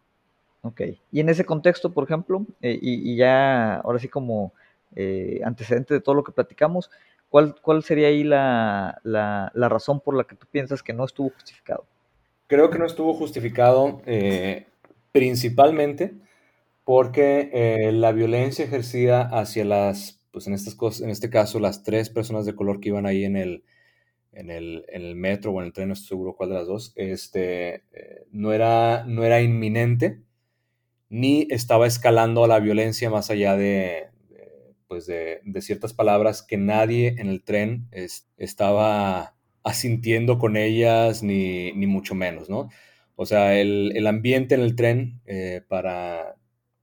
Ok. Y en ese contexto, por ejemplo, y, ya ahora sí como eh, antecedente de todo lo que platicamos, ¿cuál, cuál sería ahí la, razón por la que tú piensas que no estuvo justificado? Creo que no estuvo justificado principalmente porque la violencia ejercida hacia las, pues en, estas cosas, en este caso, las tres personas de color que iban ahí en el, en el, metro o en el tren, no estoy seguro cuál de las dos, este, eh, no, era, no era inminente ni estaba escalando a la violencia más allá de, pues de, ciertas palabras que nadie en el tren estaba asintiendo con ellas, ni, mucho menos, ¿no? O sea, el, ambiente en el tren eh, para,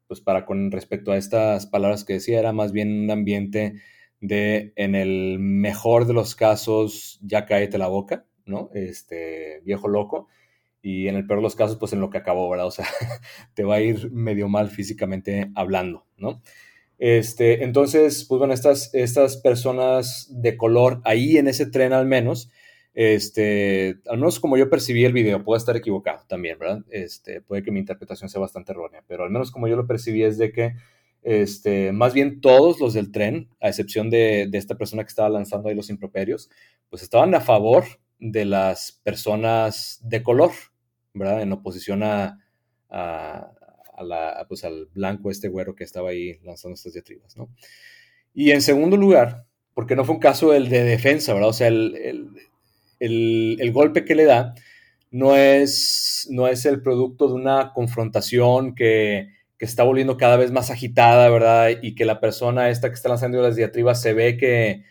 pues para con respecto a estas palabras que decía era más bien un ambiente de, en el mejor de los casos, ya cáete la boca, ¿no? Este, viejo loco. Y en el peor de los casos, pues en lo que acabó, ¿verdad? O sea, (laughs) te va a ir medio mal físicamente hablando, ¿no? Este, entonces, pues bueno, estas, estas personas de color, ahí en ese tren al menos, este, al menos como yo percibí el video, puedo estar equivocado también, ¿verdad? Este, puede que mi interpretación sea bastante errónea, pero al menos como yo lo percibí es de que este, más bien todos los del tren, a excepción de, esta persona que estaba lanzando ahí los improperios, pues estaban a favor de las personas de color, ¿verdad? En oposición a, la, pues al blanco, este güero que estaba ahí lanzando estas diatribas, ¿no? Y en segundo lugar, porque no fue un caso de defensa, ¿verdad? O sea, el, golpe que le da no es, no es el producto de una confrontación que está volviendo cada vez más agitada, ¿verdad? Y que la persona esta que está lanzando las diatribas se ve que,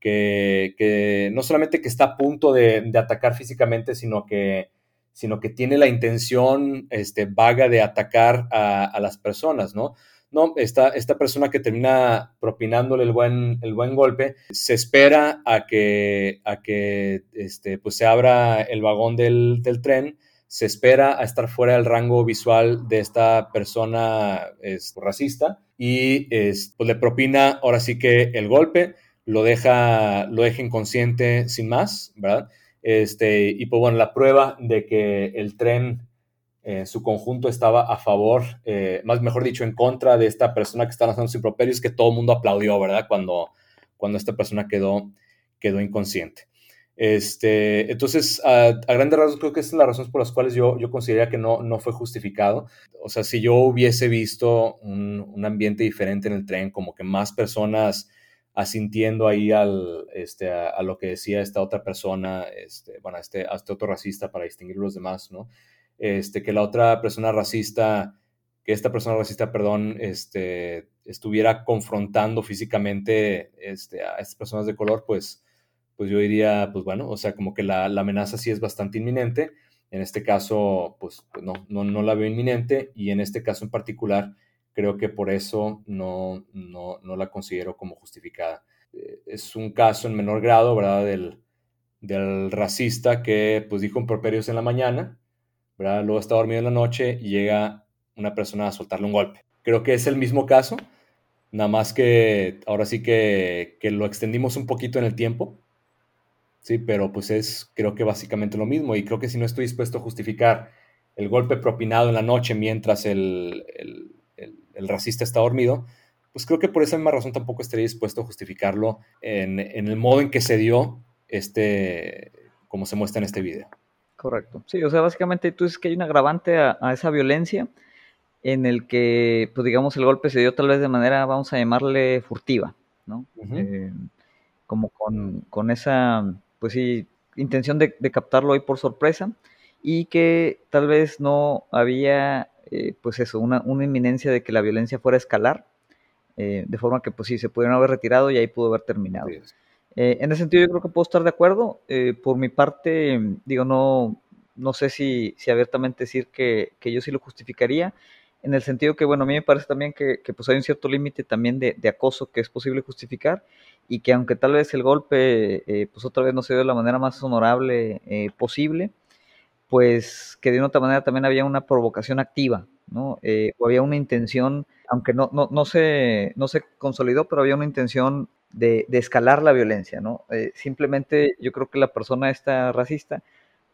que, no solamente que está a punto de, atacar físicamente, sino que, sino que tiene la intención este, vaga de atacar a, las personas, ¿no? No, esta, esta persona que termina propinándole el buen, el buen golpe, se espera a que, a que este, pues se abra el vagón del, del tren, se espera a estar fuera del rango visual de esta persona racista y es, pues, le propina ahora sí que el golpe, lo deja, lo deja inconsciente sin más, ¿verdad? Este, y pues bueno, la prueba de que el tren en su conjunto estaba a favor, eh, más mejor dicho, en contra de esta persona que está lanzando su improperio, es que todo el mundo aplaudió, ¿verdad? Cuando, cuando esta persona quedó, quedó inconsciente. Este, entonces, a, grandes rasgos, creo que esas son las razones por las cuales yo, yo consideraría que no, no fue justificado. O sea, si yo hubiese visto un, ambiente diferente en el tren, como que más personas asintiendo ahí al, este, a, lo que decía esta otra persona, este, bueno, este, a este otro racista para distinguir los demás, ¿no? Este, que la otra persona racista, que esta persona racista, perdón, este, estuviera confrontando físicamente este, a estas personas de color, pues pues yo diría, pues bueno, o sea, como que la, amenaza sí es bastante inminente. En este caso, pues, no, no, no, la veo inminente y en este caso en particular, creo que por eso no, no, no la considero como justificada. Eh, es un caso en menor grado, ¿verdad? Del, del racista que pues dijo un properios en la mañana, ¿verdad? Luego está dormido en la noche y llega una persona a soltarle un golpe. Creo que es el mismo caso, nada más que ahora sí que, que lo extendimos un poquito en el tiempo Sí, pero pues es creo que básicamente lo mismo y creo que si no estoy dispuesto a justificar el golpe propinado en la noche mientras el, racista está dormido, pues creo que por esa misma razón tampoco estaría dispuesto a justificarlo en, el modo en que se dio este, como se muestra en este video. Correcto. Sí, o sea, básicamente tú dices que hay un agravante a, esa violencia, en el que, pues digamos, el golpe se dio tal vez de manera, vamos a llamarle furtiva, ¿no? Eh, como con, esa, pues sí, intención de, captarlo ahí por sorpresa y que tal vez no había, eh, pues eso, una, una, inminencia de que la violencia fuera a escalar, eh, de forma que, pues sí, se pudieron haber retirado y ahí pudo haber terminado. en ese sentido yo creo que puedo estar de acuerdo. por mi parte, digo, no, no sé si, si abiertamente decir que, que, yo sí lo justificaría, en el sentido que, bueno, a mí me parece también que, pues hay un cierto límite también de, acoso que es posible justificar y que aunque tal vez el golpe, eh, pues otra vez no se dio de la manera más honorable eh, posible, pues que de una otra manera también había una provocación activa, ¿no? Eh, o había una intención, aunque no, no, no, se, no se consolidó, pero había una intención de, de escalar la violencia, ¿no? simplemente yo creo que la persona esta racista,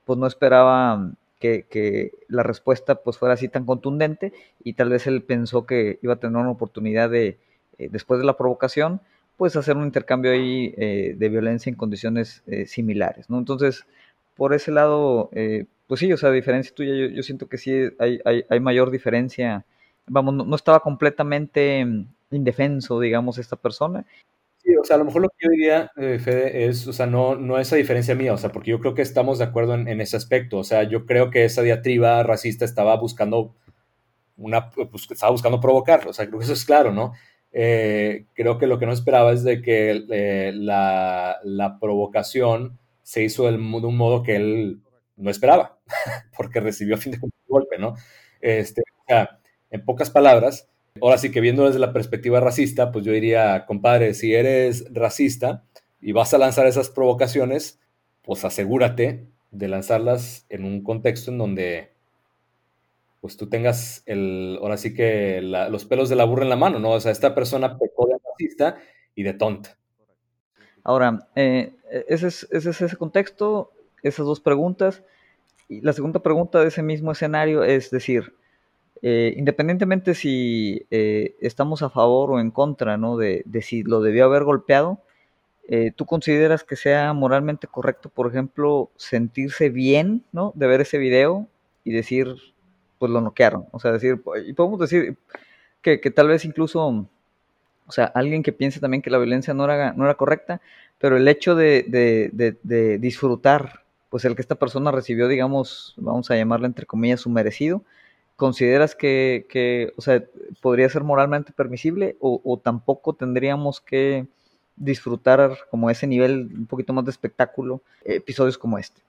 pues no esperaba que, la respuesta pues fuera así tan contundente y tal vez él pensó que iba a tener una oportunidad de, eh, después de la provocación, pues hacer un intercambio ahí eh, de violencia en condiciones eh, similares, ¿no? Entonces, por ese lado, pues sí, o sea, a diferencia tuya, yo, siento que sí hay, mayor diferencia, vamos, no, estaba completamente mm, indefenso, digamos, esta persona, Sí, o sea, a lo mejor lo que yo diría, eh, Fede, es, o sea, no, no esa diferencia mía, o sea, porque yo creo que estamos de acuerdo en, ese aspecto, o sea, yo creo que esa diatriba racista estaba buscando una, pues, estaba buscando provocar, o sea, creo que eso es claro, ¿no? Eh, creo que lo que no esperaba es de que eh, la, provocación se hizo de un modo que él no esperaba, (laughs) porque recibió a fin de cuentas golpe, ¿no? Este, en pocas palabras, Ahora sí que viendo desde la perspectiva racista, pues yo diría, compadre, si eres racista y vas a lanzar esas provocaciones, pues asegúrate de lanzarlas en un contexto en donde pues tú tengas el, ahora sí que los pelos de la burra en la mano, ¿no? O sea, esta persona pecó de racista y de tonta. Ahora, eh, ese, es, ese es ese contexto, esas dos preguntas. Y la segunda pregunta de ese mismo escenario es decir, eh, independientemente si eh, estamos a favor o en contra ¿no? de, si lo debió haber golpeado, eh, ¿tú consideras que sea moralmente correcto, por ejemplo, sentirse bien ¿no? de ver ese video y decir, pues lo noquearon? O sea, decir, y podemos decir que, tal vez incluso, o sea, alguien que piense también que la violencia no era, no era correcta, pero el hecho de, de, de disfrutar, pues el que esta persona recibió, digamos, vamos a llamarle entre comillas, su merecido, ¿consideras que, o sea, podría ser moralmente permisible o, tampoco tendríamos que disfrutar como ese nivel un poquito más de espectáculo episodios como este?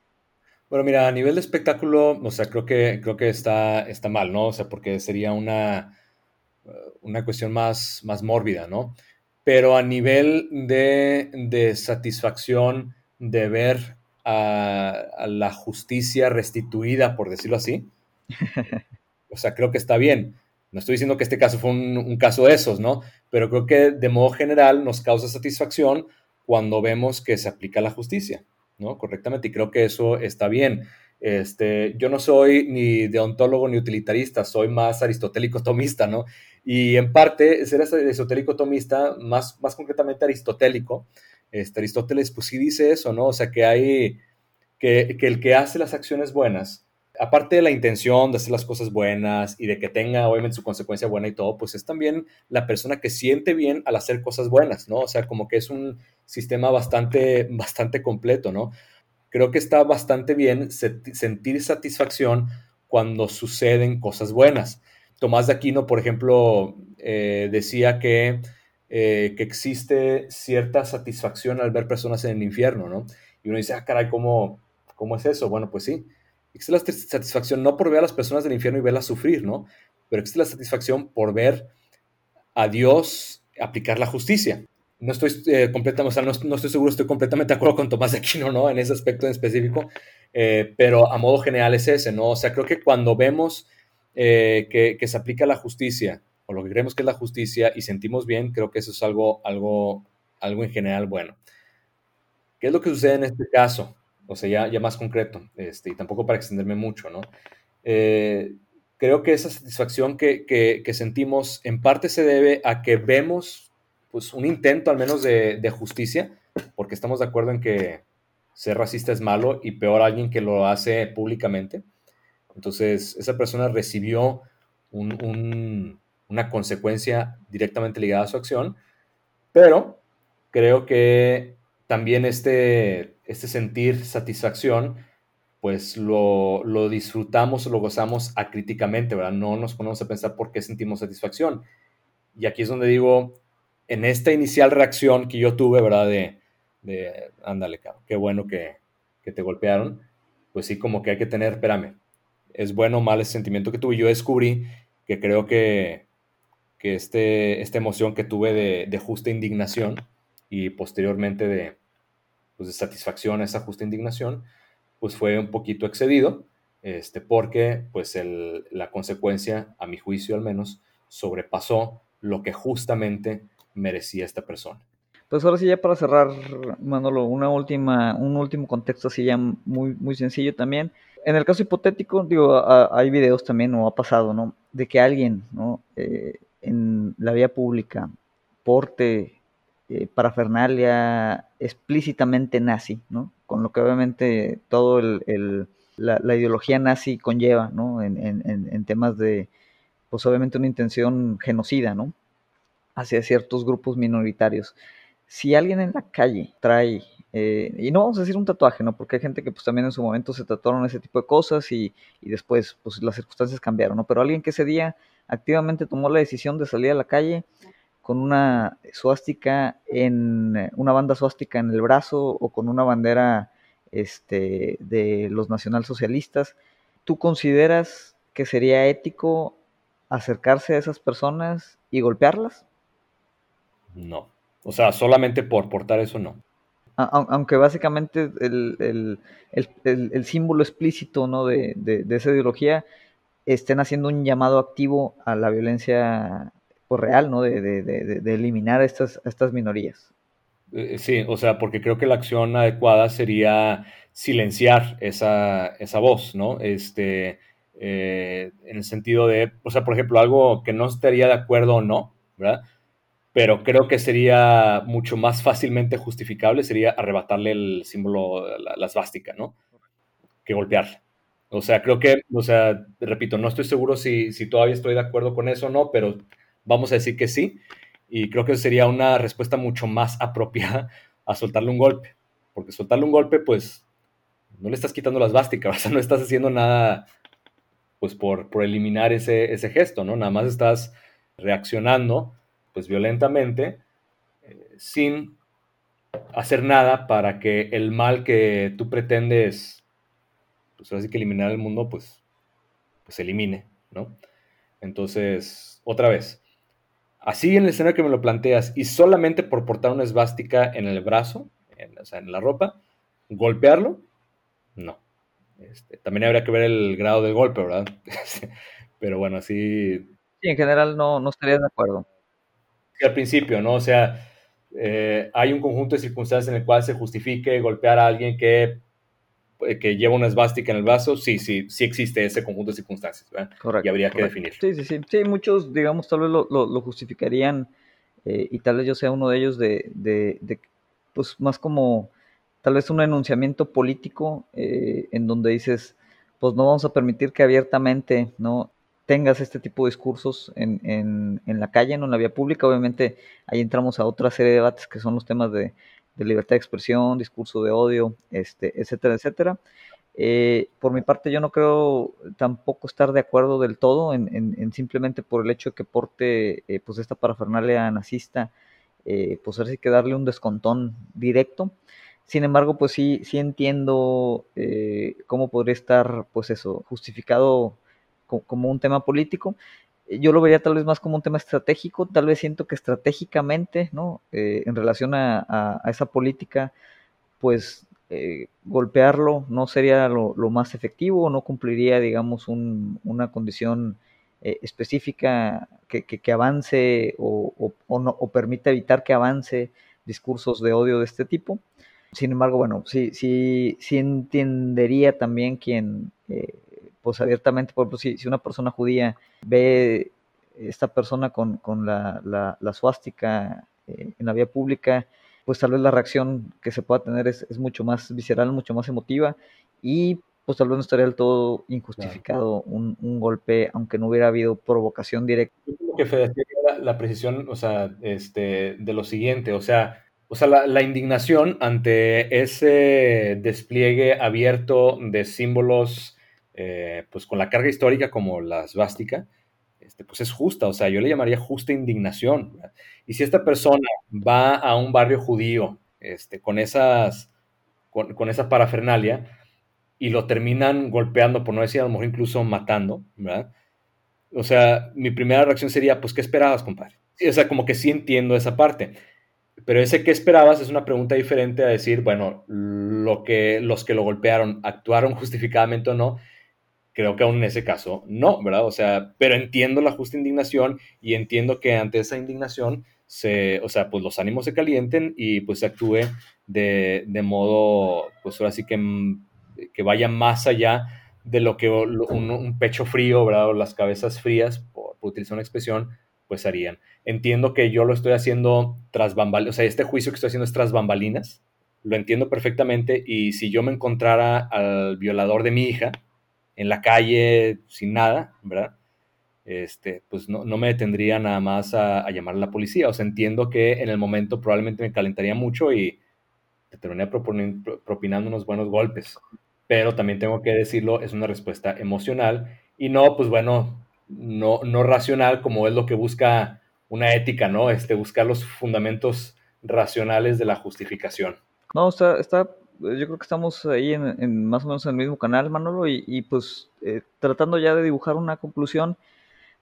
Bueno, mira, a nivel de espectáculo, o sea, creo que, creo que está, está mal, ¿no? O sea, porque sería una, una cuestión más, más mórbida, ¿no? Pero a nivel de, satisfacción de ver a, la justicia restituida, por decirlo así, (laughs) o sea, creo que está bien. No estoy diciendo que este caso fue un, caso de esos, ¿no? Pero creo que de modo general nos causa satisfacción cuando vemos que se aplica la justicia, ¿no? Correctamente. Y creo que eso está bien. Este, yo no soy ni deontólogo ni utilitarista, soy más aristotélico tomista, ¿no? Y en parte, ser aristotélico tomista, más, más concretamente aristotélico, este, Aristóteles pues sí dice eso, ¿no? O sea, que hay, que, que el que hace las acciones buenas, aparte de la intención de hacer las cosas buenas y de que tenga obviamente su consecuencia buena y todo, pues es también la persona que siente bien al hacer cosas buenas, ¿no? O sea, como que es un sistema bastante, bastante completo, ¿no? Creo que está bastante bien sentir satisfacción cuando suceden cosas buenas. Tomás de Aquino, por ejemplo, eh, decía que, eh, que existe cierta satisfacción al ver personas en el infierno, ¿no? Y uno dice, ah, caray, ¿cómo, cómo es eso? Bueno, pues sí, existe la satisfacción no por ver a las personas del infierno y verlas sufrir, ¿no? Pero existe la satisfacción por ver a Dios aplicar la justicia. No estoy eh, completamente, o sea, no, estoy seguro, estoy completamente de acuerdo con Tomás de Aquino, ¿no? En ese aspecto en específico, eh, pero a modo general es ese, ¿no? O sea, creo que cuando vemos eh, que, se aplica la justicia, o lo que creemos que es la justicia, y sentimos bien, creo que eso es algo, algo, algo en general bueno. ¿Qué es lo que sucede en este caso? o sea, ya, ya más concreto, este, y tampoco para extenderme mucho, ¿no? Eh, creo que esa satisfacción que, que, sentimos en parte se debe a que vemos pues, un intento al menos de, de, justicia, porque estamos de acuerdo en que ser racista es malo y peor alguien que lo hace públicamente. Entonces, esa persona recibió una consecuencia directamente ligada a su acción, pero creo que también este, este sentir satisfacción, pues lo, lo disfrutamos lo gozamos acríticamente, ¿verdad? No nos ponemos a pensar por qué sentimos satisfacción. Y aquí es donde digo, en esta inicial reacción que yo tuve, ¿verdad? De, de ándale, qué bueno que, que te golpearon, pues sí, como que hay que tener, espérame, es bueno o mal ese sentimiento que tuve. Yo descubrí que creo que, que este, esta emoción que tuve de, justa indignación y posteriormente de, pues de satisfacción a esa justa indignación, pues fue un poquito excedido, este, porque pues el, la consecuencia, a mi juicio al menos, sobrepasó lo que justamente merecía esta persona. Pues ahora sí ya para cerrar, Manolo, una última, un último contexto así ya muy, muy sencillo también. En el caso hipotético, digo, hay videos también, o ha pasado, ¿no? De que alguien, ¿no? Eh, en la vía pública porte eh, parafernalia explícitamente nazi, ¿no? Con lo que obviamente todo el, la, ideología nazi conlleva, ¿no? En, en, en, temas de, pues obviamente una intención genocida, ¿no? Hacia ciertos grupos minoritarios si alguien en la calle trae, eh, y no vamos a decir un tatuaje, ¿no? Porque hay gente que pues también en su momento se tatuaron ese tipo de cosas y, y después pues las circunstancias cambiaron, ¿no? Pero alguien que ese día activamente tomó la decisión de salir a la calle con una suástica en, una banda suástica en el brazo o con una bandera este, de los nacionalsocialistas, ¿tú consideras que sería ético acercarse a esas personas y golpearlas? No. O sea, solamente por portar eso no. Aunque básicamente el, símbolo explícito ¿no? de, esa ideología estén haciendo un llamado activo a la violencia pues, real, ¿no? De, eliminar estas, estas minorías. Eh, sí, o sea, porque creo que la acción adecuada sería silenciar esa, esa voz, ¿no? Este, eh, en el sentido de, o sea, por ejemplo, algo que no estaría de acuerdo o no, ¿verdad? pero creo que sería mucho más fácilmente justificable, sería arrebatarle el símbolo, la, la svástica, ¿no? Que golpearla. O sea, creo que, o sea, repito, no estoy seguro si, si todavía estoy de acuerdo con eso o no, pero vamos a decir que sí. Y creo que sería una respuesta mucho más (laughs) apropiada a soltarle un golpe. Porque soltarle un golpe, pues, no le estás quitando la svástica, (laughs) o sea, no estás haciendo nada, pues, por, por eliminar ese, ese gesto, ¿no? Nada más estás reaccionando pues violentamente, eh, sin hacer nada para que el mal que tú pretendes, pues así que eliminar el mundo, pues, pues elimine, ¿no? Entonces, otra vez, así en el escenario que me lo planteas y solamente por portar una esvástica en el brazo, o sea, en la ropa, golpearlo, no. Este, también habría que ver el grado de golpe, ¿verdad? (laughs) Pero bueno, así... Sí, en general no, no estaría de acuerdo al principio, ¿no? O sea, eh, hay un conjunto de circunstancias en el cual se justifique golpear a alguien que, que lleva una esvástica en el brazo, sí, sí, sí existe ese conjunto de circunstancias, ¿verdad? Correcto. Y habría que definirlo. Sí, sí, sí. Sí, muchos, digamos, tal vez lo, lo, justificarían eh, y tal vez yo sea uno de ellos de, de, de, pues más como tal vez un enunciamiento político en donde dices, pues no vamos a permitir que abiertamente, ¿no? tengas este tipo de discursos en, en, en, la calle, no en la vía pública. Obviamente ahí entramos a otra serie de debates que son los temas de, de libertad de expresión, discurso de odio, este, etcétera, etcétera. Eh, por mi parte yo no creo tampoco estar de acuerdo del todo en, en simplemente por el hecho de que porte eh, pues esta parafernalia nazista, eh, pues ahora sí que darle un descontón directo. Sin embargo, pues sí, sí entiendo eh, cómo podría estar, pues eso, justificado como un tema político. Yo lo vería tal vez más como un tema estratégico, tal vez siento que estratégicamente, ¿no? Eh, en relación a, esa política, pues eh, golpearlo no sería lo, más efectivo, no cumpliría, digamos, una condición eh, específica que, avance o, no, o permita evitar que avance discursos de odio de este tipo. Sin embargo, bueno, sí, sí, sí entendería también quien pues abiertamente, por ejemplo, si, si una persona judía ve esta persona con, con la, la, la suástica eh, en la vía pública, pues tal vez la reacción que se pueda tener es, es, mucho más visceral, mucho más emotiva y pues tal vez no estaría del todo injustificado un, un, golpe, aunque no hubiera habido provocación directa. Yo que Fede, la, la, precisión, o sea, este, de lo siguiente, o sea, o sea, la, la, indignación ante ese despliegue abierto de símbolos, eh, pues con la carga histórica como la svástica, este, pues es justa, o sea, yo le llamaría justa indignación. Y si esta persona va a un barrio judío este, con, esas, con, con, esa parafernalia y lo terminan golpeando, por no decir a lo mejor incluso matando, ¿verdad? O sea, mi primera reacción sería, pues, ¿qué esperabas, compadre? Sí, o sea, como que sí entiendo esa parte. Pero ese ¿qué esperabas? es una pregunta diferente a decir, bueno, lo que, los que lo golpearon actuaron (laughs) justificadamente o no. Creo que aún en ese caso no, ¿verdad? O sea, pero entiendo la justa indignación y entiendo que ante esa indignación se, o sea, pues los ánimos se calienten y pues se actúe de, de modo, pues ahora sí que, que vaya más allá de lo que un, un pecho frío, ¿verdad? O las cabezas frías, por, por, utilizar una expresión, pues harían. Entiendo que yo lo estoy haciendo tras bambalinas, o sea, este juicio que estoy haciendo es tras bambalinas, lo entiendo perfectamente y si yo me encontrara al violador de mi hija en la calle sin nada, ¿verdad? este, pues no, no, me detendría nada más a, llamar a la policía. O sea, entiendo que en el momento probablemente me calentaría mucho y te terminaría propinando unos buenos golpes. Pero también tengo que decirlo, es una respuesta emocional y no, pues bueno, no, no racional como es lo que busca una ética, ¿no? Este, buscar los fundamentos racionales de la justificación. No, está, está yo creo que estamos ahí en, en, más o menos en el mismo canal, Manolo, y, y pues eh, tratando ya de dibujar una conclusión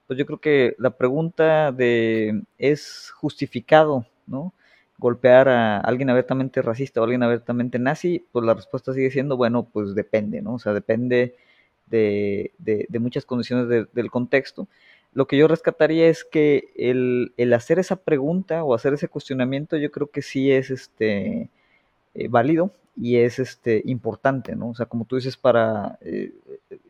pues yo creo que la pregunta de ¿es justificado, no? golpear a alguien abiertamente racista o alguien abiertamente nazi, pues la respuesta sigue siendo, bueno, pues depende, ¿no? O sea, depende de, de, de muchas condiciones de, del contexto. Lo que yo rescataría es que el, el, hacer esa pregunta o hacer ese cuestionamiento, yo creo que sí es este eh, válido y es este importante, ¿no? O sea, como tú dices, para eh,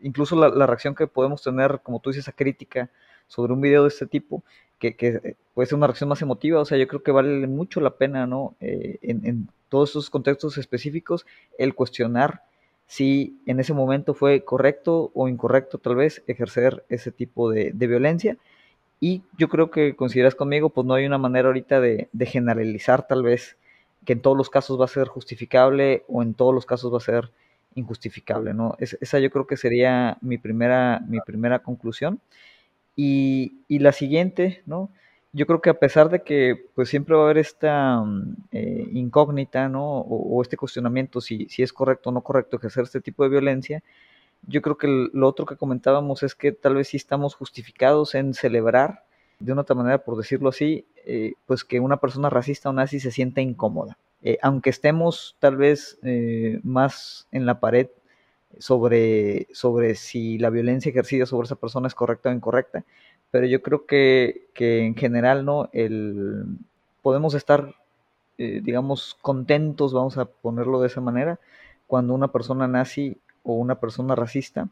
incluso la, la, reacción que podemos tener, como tú dices, esa crítica sobre un video de este tipo, que, que, puede ser una reacción más emotiva, o sea, yo creo que vale mucho la pena, ¿no? Eh, en, todos esos contextos específicos, el cuestionar si en ese momento fue correcto o incorrecto tal vez ejercer ese tipo de, violencia. Y yo creo que consideras conmigo, pues no hay una manera ahorita de generalizar tal vez que en todos los casos va a ser justificable o en todos los casos va a ser injustificable, ¿no? Es, esa yo creo que sería mi primera, mi primera conclusión. Y, y, la siguiente, ¿no? Yo creo que a pesar de que pues siempre va a haber esta eh, incógnita, ¿no? O, o, este cuestionamiento si, si es correcto o no correcto ejercer este tipo de violencia, yo creo que lo otro que comentábamos es que tal vez sí estamos justificados en celebrar, de una otra manera, por decirlo así, eh, pues que una persona racista o nazi se sienta incómoda. Eh, aunque estemos tal vez eh, más en la pared sobre, sobre si la violencia ejercida sobre esa persona es correcta o incorrecta, pero yo creo que, que en general no el, podemos estar, digamos, contentos, vamos a ponerlo de esa manera, cuando una persona nazi o una persona racista,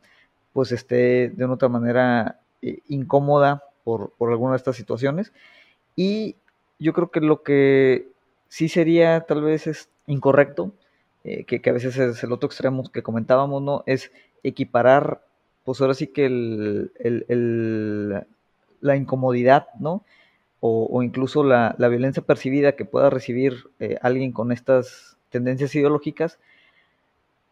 pues esté de una otra manera incómoda por, por alguna de estas situaciones. Y yo creo que lo que sí sería tal vez es incorrecto eh, que, que, a veces es el otro extremo que comentábamos, ¿no? Es equiparar, pues ahora sí que el, el, el la incomodidad, ¿no? O, o incluso la, la, violencia percibida que pueda recibir eh, alguien con estas tendencias ideológicas,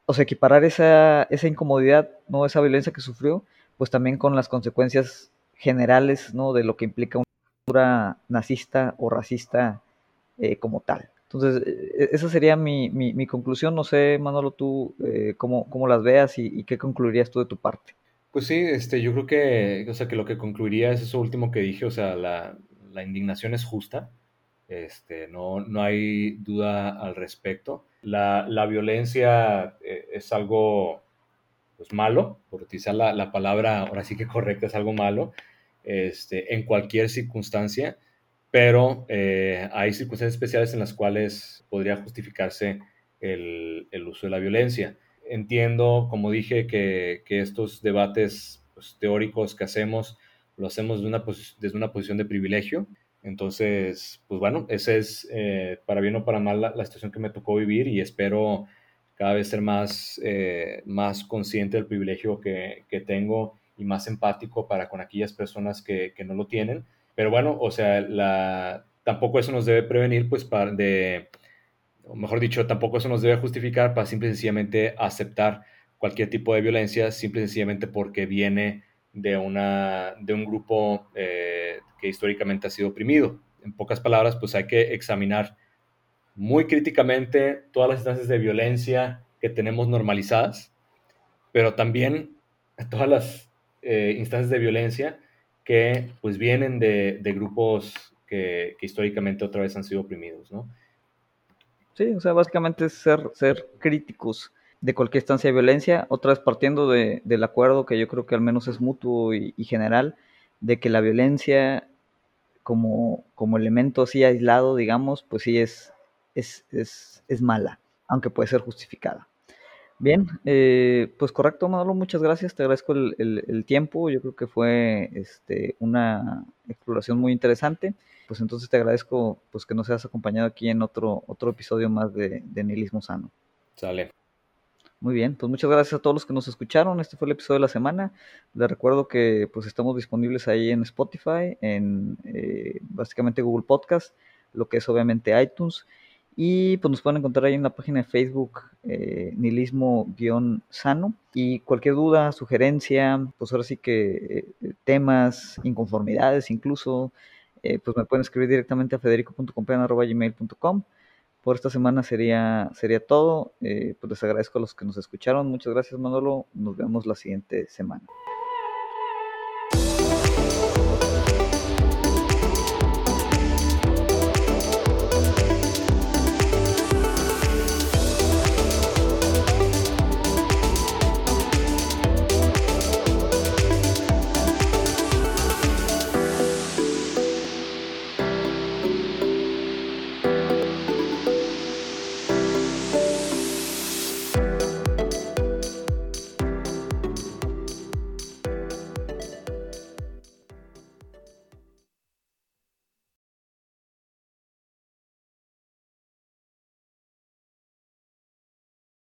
o sea, equiparar esa, esa incomodidad, ¿no? Esa violencia que sufrió, pues también con las consecuencias generales, ¿no? De lo que implica una cultura nazista o racista eh, como tal. Entonces, e, esa sería mi, mi, conclusión. No sé, Manolo, tú eh, cómo, cómo, las veas y, y, qué concluirías tú de tu parte. Pues sí, este, yo creo que, o sea, que lo que concluiría es eso último que dije, o sea, la, la indignación es justa, este, no, no hay duda al respecto. La, la violencia eh, es algo pues, malo, por utilizar la, la, palabra ahora sí que correcta, es algo malo, este, en cualquier circunstancia pero eh, hay circunstancias especiales en las cuales podría justificarse el, el uso de la violencia. Entiendo, como dije, que, que estos debates pues, teóricos que hacemos lo hacemos de una desde una posición de privilegio. Entonces, pues bueno, esa es, eh, para bien o para mal, la, la, situación que me tocó vivir y espero cada vez ser más, eh, más consciente del privilegio que, que, tengo y más empático para con aquellas personas que, que, no lo tienen. Pero bueno, o sea, la, tampoco eso nos debe prevenir, pues, para de, o mejor dicho, tampoco eso nos debe justificar para simple y sencillamente aceptar cualquier tipo de violencia, simple y sencillamente porque viene de, una, de un grupo eh, que históricamente ha sido oprimido. En pocas palabras, pues hay que examinar muy críticamente todas las instancias de violencia que tenemos normalizadas, pero también todas las eh, instancias de violencia que pues vienen de, de grupos que, históricamente otra vez han sido oprimidos, ¿no? Sí, o sea, básicamente es ser, ser críticos de cualquier instancia de violencia, otra vez partiendo de, del acuerdo que yo creo que al menos es mutuo y, y general, de que la violencia como, como elemento así aislado, digamos, pues sí es, es, es, es mala, aunque puede ser justificada. Bien, eh, pues correcto, Manolo, muchas gracias, te agradezco el, el, el, tiempo, yo creo que fue este, una exploración muy interesante, pues entonces te agradezco pues que nos hayas acompañado aquí en otro, otro episodio más de, de Nihilismo Sano. Sale. Muy bien, pues muchas gracias a todos los que nos escucharon. Este fue el episodio de la semana. Les recuerdo que pues estamos disponibles ahí en Spotify, en eh, básicamente Google Podcast, lo que es obviamente iTunes. Y pues nos pueden encontrar ahí en la página de Facebook eh, nihilismo-sano. Y cualquier duda, sugerencia, pues ahora sí que eh, temas, inconformidades incluso, eh, pues me pueden escribir directamente a federico.compean.gmail.com por esta semana sería, sería todo. Eh, pues les agradezco a los que nos escucharon. Muchas gracias, Manolo. Nos vemos la siguiente semana.